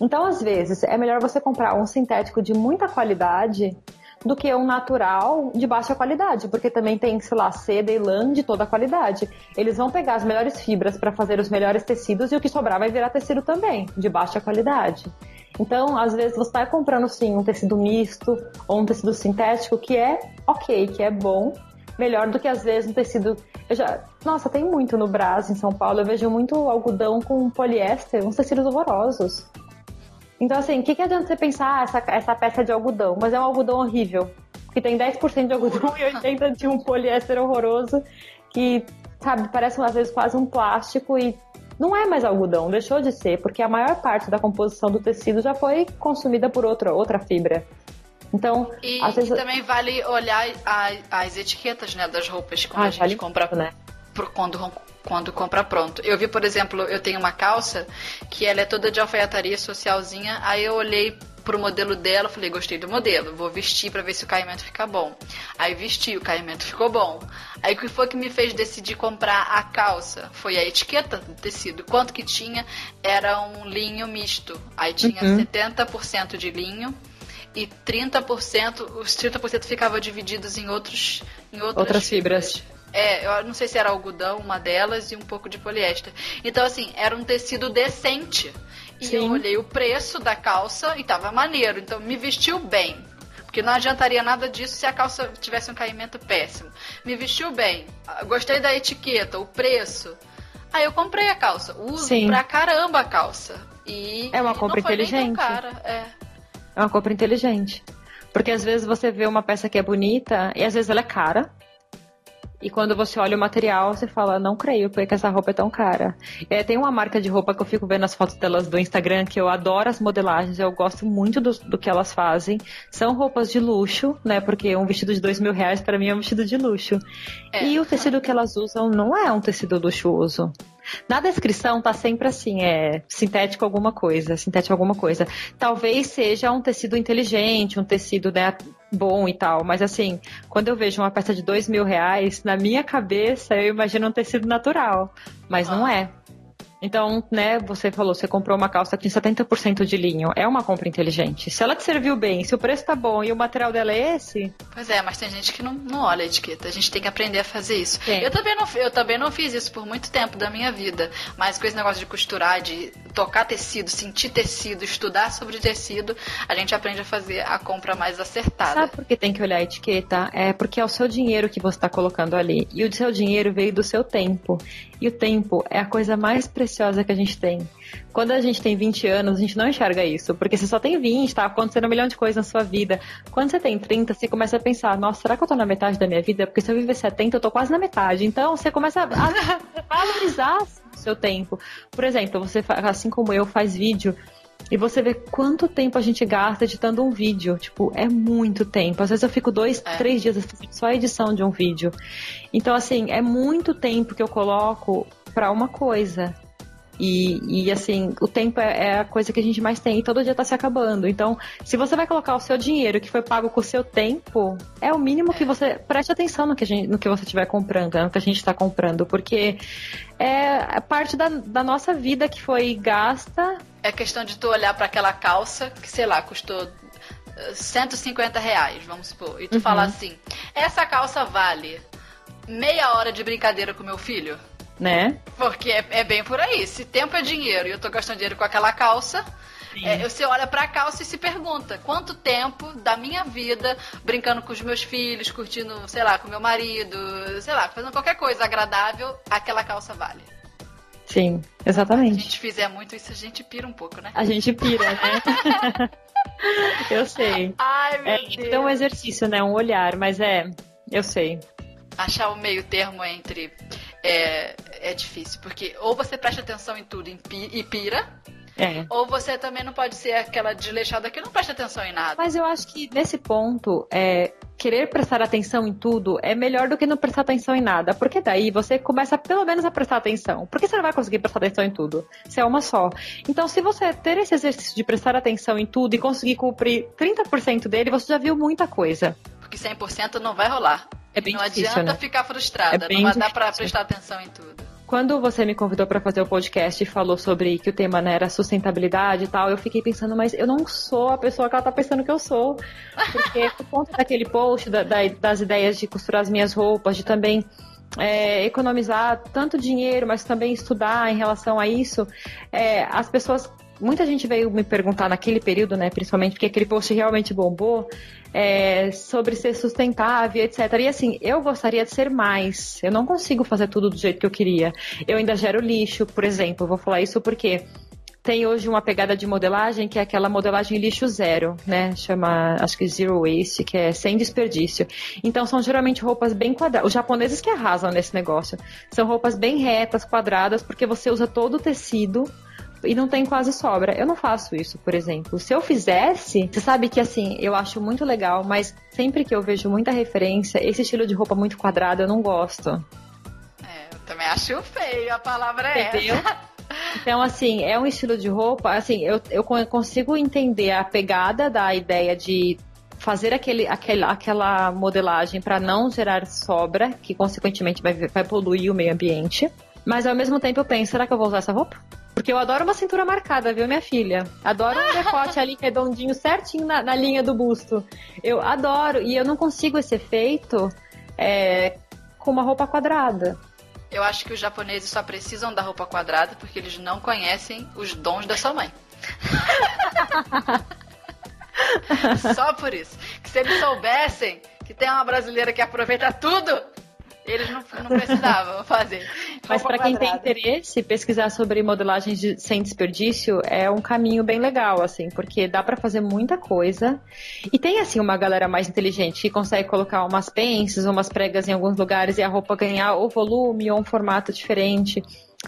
Então, às vezes, é melhor você comprar um sintético de muita qualidade do que um natural de baixa qualidade, porque também tem, sei lá, seda e lã de toda qualidade. Eles vão pegar as melhores fibras para fazer os melhores tecidos e o que sobrar vai virar tecido também, de baixa qualidade. Então, às vezes você está comprando sim um tecido misto ou um tecido sintético que é ok, que é bom, melhor do que às vezes um tecido. Eu já, nossa, tem muito no Brasil, em São Paulo. Eu vejo muito algodão com poliéster, uns tecidos horrorosos. Então, assim, o que, que adianta você pensar ah, essa, essa peça é de algodão? Mas é um algodão horrível. Que tem 10% de algodão e 80% de um poliéster horroroso que, sabe, parece às vezes quase um plástico e não é mais algodão, deixou de ser, porque a maior parte da composição do tecido já foi consumida por outra, outra fibra. Então, e, e também vale olhar a, as etiquetas né, das roupas quando ah, a gente vale compra né? Quando, quando compra pronto. Eu vi, por exemplo, eu tenho uma calça que ela é toda de alfaiataria socialzinha, aí eu olhei pro modelo dela, falei, gostei do modelo, vou vestir para ver se o caimento fica bom. Aí vesti, o caimento ficou bom. Aí o que foi que me fez decidir comprar a calça? Foi a etiqueta do tecido. Quanto que tinha? Era um linho misto. Aí tinha uhum. 70% de linho e 30%, os 30% ficavam divididos em outros em outras, outras fibras. fibras. É, eu não sei se era algodão, uma delas, e um pouco de poliéster. Então, assim, era um tecido decente. E Sim. eu olhei o preço da calça e tava maneiro. Então, me vestiu bem. Porque não adiantaria nada disso se a calça tivesse um caimento péssimo. Me vestiu bem. Gostei da etiqueta, o preço. Aí eu comprei a calça. Uso Sim. pra caramba a calça. E é uma compra inteligente. Cara, é. é uma compra inteligente. Porque às vezes você vê uma peça que é bonita e às vezes ela é cara. E quando você olha o material, você fala, não creio, porque essa roupa é tão cara. É, tem uma marca de roupa que eu fico vendo as fotos delas do Instagram, que eu adoro as modelagens, eu gosto muito do, do que elas fazem. São roupas de luxo, né? Porque um vestido de dois mil reais para mim é um vestido de luxo. É. E o tecido que elas usam não é um tecido luxuoso. Na descrição tá sempre assim, é sintético alguma coisa, sintético alguma coisa. Talvez seja um tecido inteligente, um tecido né, bom e tal, mas assim, quando eu vejo uma peça de dois mil reais, na minha cabeça eu imagino um tecido natural, mas ah. não é. Então, né, você falou, você comprou uma calça que tem 70% de linho. É uma compra inteligente. Se ela te serviu bem, se o preço tá bom e o material dela é esse. Pois é, mas tem gente que não, não olha a etiqueta. A gente tem que aprender a fazer isso. Eu também, não, eu também não fiz isso por muito tempo da minha vida. Mas com esse negócio de costurar, de tocar tecido, sentir tecido, estudar sobre tecido, a gente aprende a fazer a compra mais acertada. Sabe por que tem que olhar a etiqueta? É porque é o seu dinheiro que você está colocando ali. E o seu dinheiro veio do seu tempo. E o tempo é a coisa mais preciosa que a gente tem. Quando a gente tem 20 anos, a gente não enxerga isso, porque você só tem 20, tá acontecendo um milhão de coisas na sua vida. Quando você tem 30, você começa a pensar, nossa, será que eu tô na metade da minha vida? Porque se eu viver 70, eu tô quase na metade. Então, você começa a valorizar seu tempo. Por exemplo, você, assim como eu, faz vídeo e você vê quanto tempo a gente gasta editando um vídeo. Tipo, é muito tempo. Às vezes eu fico dois, é. três dias só a edição de um vídeo. Então, assim, é muito tempo que eu coloco para uma coisa. E, e, assim, o tempo é, é, a coisa que a gente mais tem e todo dia tá se acabando. Então, se você vai colocar o seu dinheiro que foi pago com o seu tempo, é o mínimo que você. Preste atenção no que, a gente, no que você estiver comprando, né, no que a gente está comprando, porque é parte da, da nossa vida que foi gasta. É questão de tu olhar para aquela calça que, sei lá, custou 150 eh, reais, vamos supor, e tu uhum. falar assim: essa calça vale meia hora de brincadeira com meu filho? né? Porque é, é, bem por aí. Se tempo é dinheiro e eu tô gastando dinheiro com aquela calça, é, você olha pra calça e se pergunta: quanto tempo da minha vida brincando com os meus filhos, curtindo, sei lá, com meu marido, sei lá, fazendo qualquer coisa agradável, aquela calça vale. Sim, exatamente. Se a gente fizer muito isso, a gente pira um pouco, né? A gente pira, né? eu sei. Ai, meu é, Deus. Então, um exercício, né? Um olhar, mas é, eu sei. Achar o meio termo entre é, é difícil, porque ou você presta atenção em tudo e pira, é. Ou você também não pode ser aquela desleixada que não presta atenção em nada. Mas eu acho que nesse ponto, é, querer prestar atenção em tudo é melhor do que não prestar atenção em nada. Porque daí você começa pelo menos a prestar atenção. Porque você não vai conseguir prestar atenção em tudo. Se é uma só. Então, se você ter esse exercício de prestar atenção em tudo e conseguir cumprir 30% dele, você já viu muita coisa. Porque 100% não vai rolar. É bem não difícil, adianta né? ficar frustrada, é não vai difícil. dar pra prestar atenção em tudo. Quando você me convidou para fazer o podcast e falou sobre que o tema né, era sustentabilidade e tal, eu fiquei pensando, mas eu não sou a pessoa que ela tá pensando que eu sou. Porque por conta daquele post, da, da, das ideias de costurar as minhas roupas, de também é, economizar tanto dinheiro, mas também estudar em relação a isso, é, as pessoas muita gente veio me perguntar naquele período, né, principalmente porque aquele post realmente bombou, é, sobre ser sustentável, etc. E assim, eu gostaria de ser mais. Eu não consigo fazer tudo do jeito que eu queria. Eu ainda gero lixo, por exemplo. Vou falar isso porque tem hoje uma pegada de modelagem que é aquela modelagem lixo zero, né? Chama, acho que zero waste, que é sem desperdício. Então são geralmente roupas bem quadradas. Os japoneses que arrasam nesse negócio. São roupas bem retas, quadradas, porque você usa todo o tecido e não tem quase sobra. Eu não faço isso, por exemplo. Se eu fizesse, você sabe que assim, eu acho muito legal, mas sempre que eu vejo muita referência, esse estilo de roupa muito quadrado eu não gosto. É, eu também acho feio, a palavra é Entendeu? essa. Então, assim, é um estilo de roupa, assim, eu, eu consigo entender a pegada da ideia de fazer aquele, aquele, aquela modelagem para não gerar sobra, que consequentemente vai, vai poluir o meio ambiente. Mas ao mesmo tempo eu penso, será que eu vou usar essa roupa? Porque eu adoro uma cintura marcada, viu, minha filha? Adoro um decote ali redondinho, certinho na, na, linha do busto. Eu adoro. E eu não consigo esse efeito é, com uma roupa quadrada. Eu acho que os japoneses só precisam da roupa quadrada porque eles não conhecem os dons da sua mãe. só por isso. Que se eles soubessem que tem uma brasileira que aproveita tudo, eles não, não precisavam fazer. Mas para quem tem interesse, pesquisar sobre modelagem de, sem desperdício é um caminho bem legal, assim, porque dá para fazer muita coisa. E tem, assim, uma galera mais inteligente que consegue colocar umas pences, umas pregas em alguns lugares e a roupa ganhar ou volume ou um formato diferente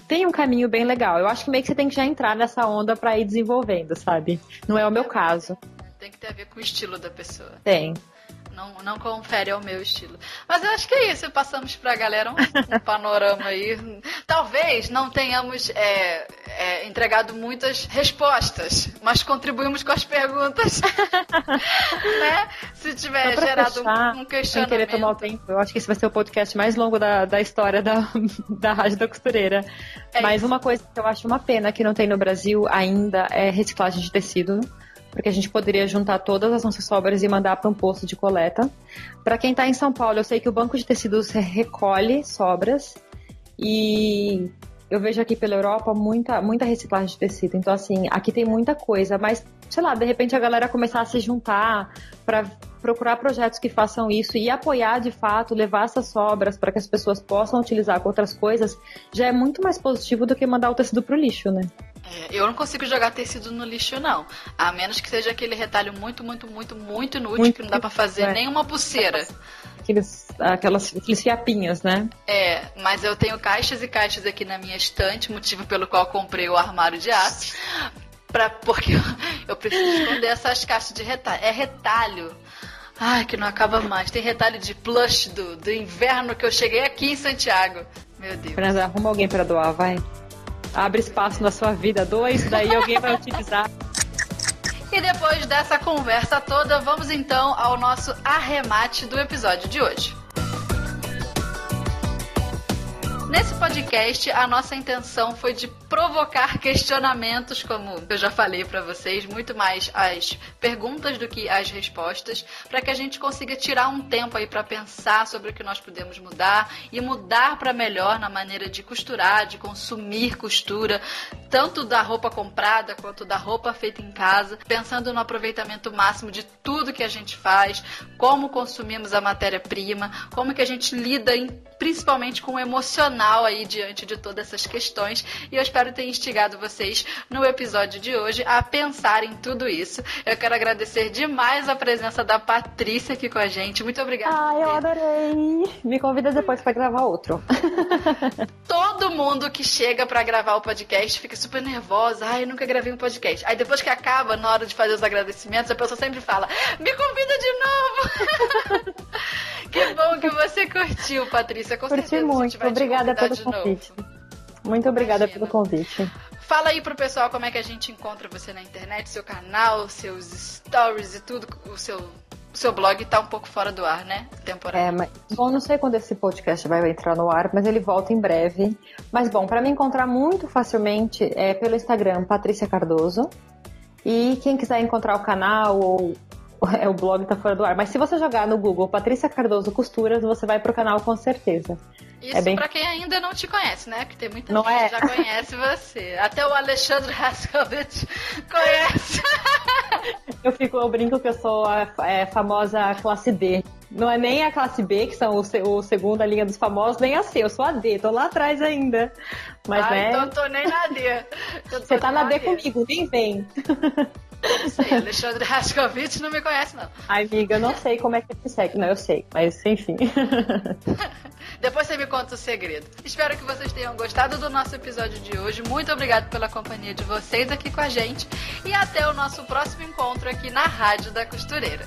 tem um caminho bem legal. Eu acho que meio que você tem que já entrar nessa onda para ir desenvolvendo, sabe? Não é o meu caso. Tem que ter a ver com o estilo da pessoa. Tem. Não, não confere ao meu estilo. Mas eu acho que é isso. Passamos pra galera um, um panorama aí. Talvez não tenhamos é, é, entregado muitas respostas, mas contribuímos com as perguntas. né? Se tiver gerado fechar, um, questionamento. Sem querer tomar o tempo, eu acho que esse vai ser o podcast mais longo da, da história da, da Rádio da Costureira. É mas isso. uma coisa que eu acho uma pena que não tem no Brasil ainda é reciclagem de tecido porque a gente poderia juntar todas as nossas sobras e mandar para um posto de coleta. Para quem está em São Paulo, eu sei que o Banco de Tecidos recolhe sobras e eu vejo aqui pela Europa muita, muita reciclagem de tecido. Então, assim, aqui tem muita coisa, mas, sei lá, de repente a galera começar a se juntar para procurar projetos que façam isso e apoiar de fato, levar essas sobras para que as pessoas possam utilizar com outras coisas, já é muito mais positivo do que mandar o tecido pro lixo, né? É, eu não consigo jogar tecido no lixo, não. A menos que seja aquele retalho muito, muito, muito, muito inútil muito que não dá para fazer é. nenhuma pulseira. Aqueles, aquelas, aqueles fiapinhos, né? É, mas eu tenho caixas e caixas aqui na minha estante, motivo pelo qual comprei o armário de aço. Pra, porque eu, eu preciso esconder essas caixas de retalho. É retalho. Ai, que não acaba mais. Tem retalho de plush do, do inverno que eu cheguei aqui em Santiago. Meu Deus. Fernanda, arruma alguém para doar, vai abre espaço na sua vida, dois, daí alguém vai utilizar. E depois dessa conversa toda, vamos então ao nosso arremate do episódio de hoje. Nesse podcast, a nossa intenção foi de provocar questionamentos, como eu já falei para vocês, muito mais as perguntas do que as respostas, para que a gente consiga tirar um tempo aí para pensar sobre o que nós podemos mudar e mudar para melhor na maneira de costurar, de consumir costura, tanto da roupa comprada quanto da roupa feita em casa, pensando no aproveitamento máximo de tudo que a gente faz, como consumimos a matéria-prima, como que a gente lida em, principalmente com o emocional aí diante de todas essas questões e eu espero ter instigado vocês no episódio de hoje a pensar em tudo isso. Eu quero agradecer demais a presença da Patrícia aqui com a gente. Muito obrigada. Ah, eu adorei. Me convida depois para gravar outro. Todo mundo que chega para gravar o podcast fica super nervosa. Ai, eu nunca gravei um podcast. Aí depois que acaba, na hora de fazer os agradecimentos, a pessoa sempre fala: "Me convida de novo". que bom que você curtiu, Patrícia. Com Curti muito. Obrigada obrigada pelo convite. Muito obrigada Imagina. pelo convite. Fala aí pro pessoal como é que a gente encontra você na internet, seu canal, seus stories e tudo, o seu seu blog tá um pouco fora do ar, né? Temporada. É, mas, bom, não sei quando esse podcast vai entrar no ar, mas ele volta em breve. Mas bom, para me encontrar muito facilmente é pelo Instagram Patrícia Cardoso. E quem quiser encontrar o canal ou é, o blog tá fora do ar. Mas se você jogar no Google Patrícia Cardoso Costuras, você vai pro canal com certeza. Isso é bem... pra quem ainda não te conhece, né? Porque tem muita não gente é? que já conhece você. Até o Alexandre Raskovich conhece. eu fico, eu brinco que eu sou a é, famosa classe D. Não é nem a classe B, que são o, o segunda linha dos famosos, nem a C. Eu sou a D, tô lá atrás ainda. Mas, ah, né? então eu tô nem na D. Você tá na D, D comigo, nem vem. Sei, Alexandre Raskovich não me conhece, não. Ai, amiga, eu não sei como é que te segue. Não, eu sei, mas enfim. Depois você me conta o segredo. Espero que vocês tenham gostado do nosso episódio de hoje. Muito obrigado pela companhia de vocês aqui com a gente. E até o nosso próximo encontro aqui na Rádio da Costureira.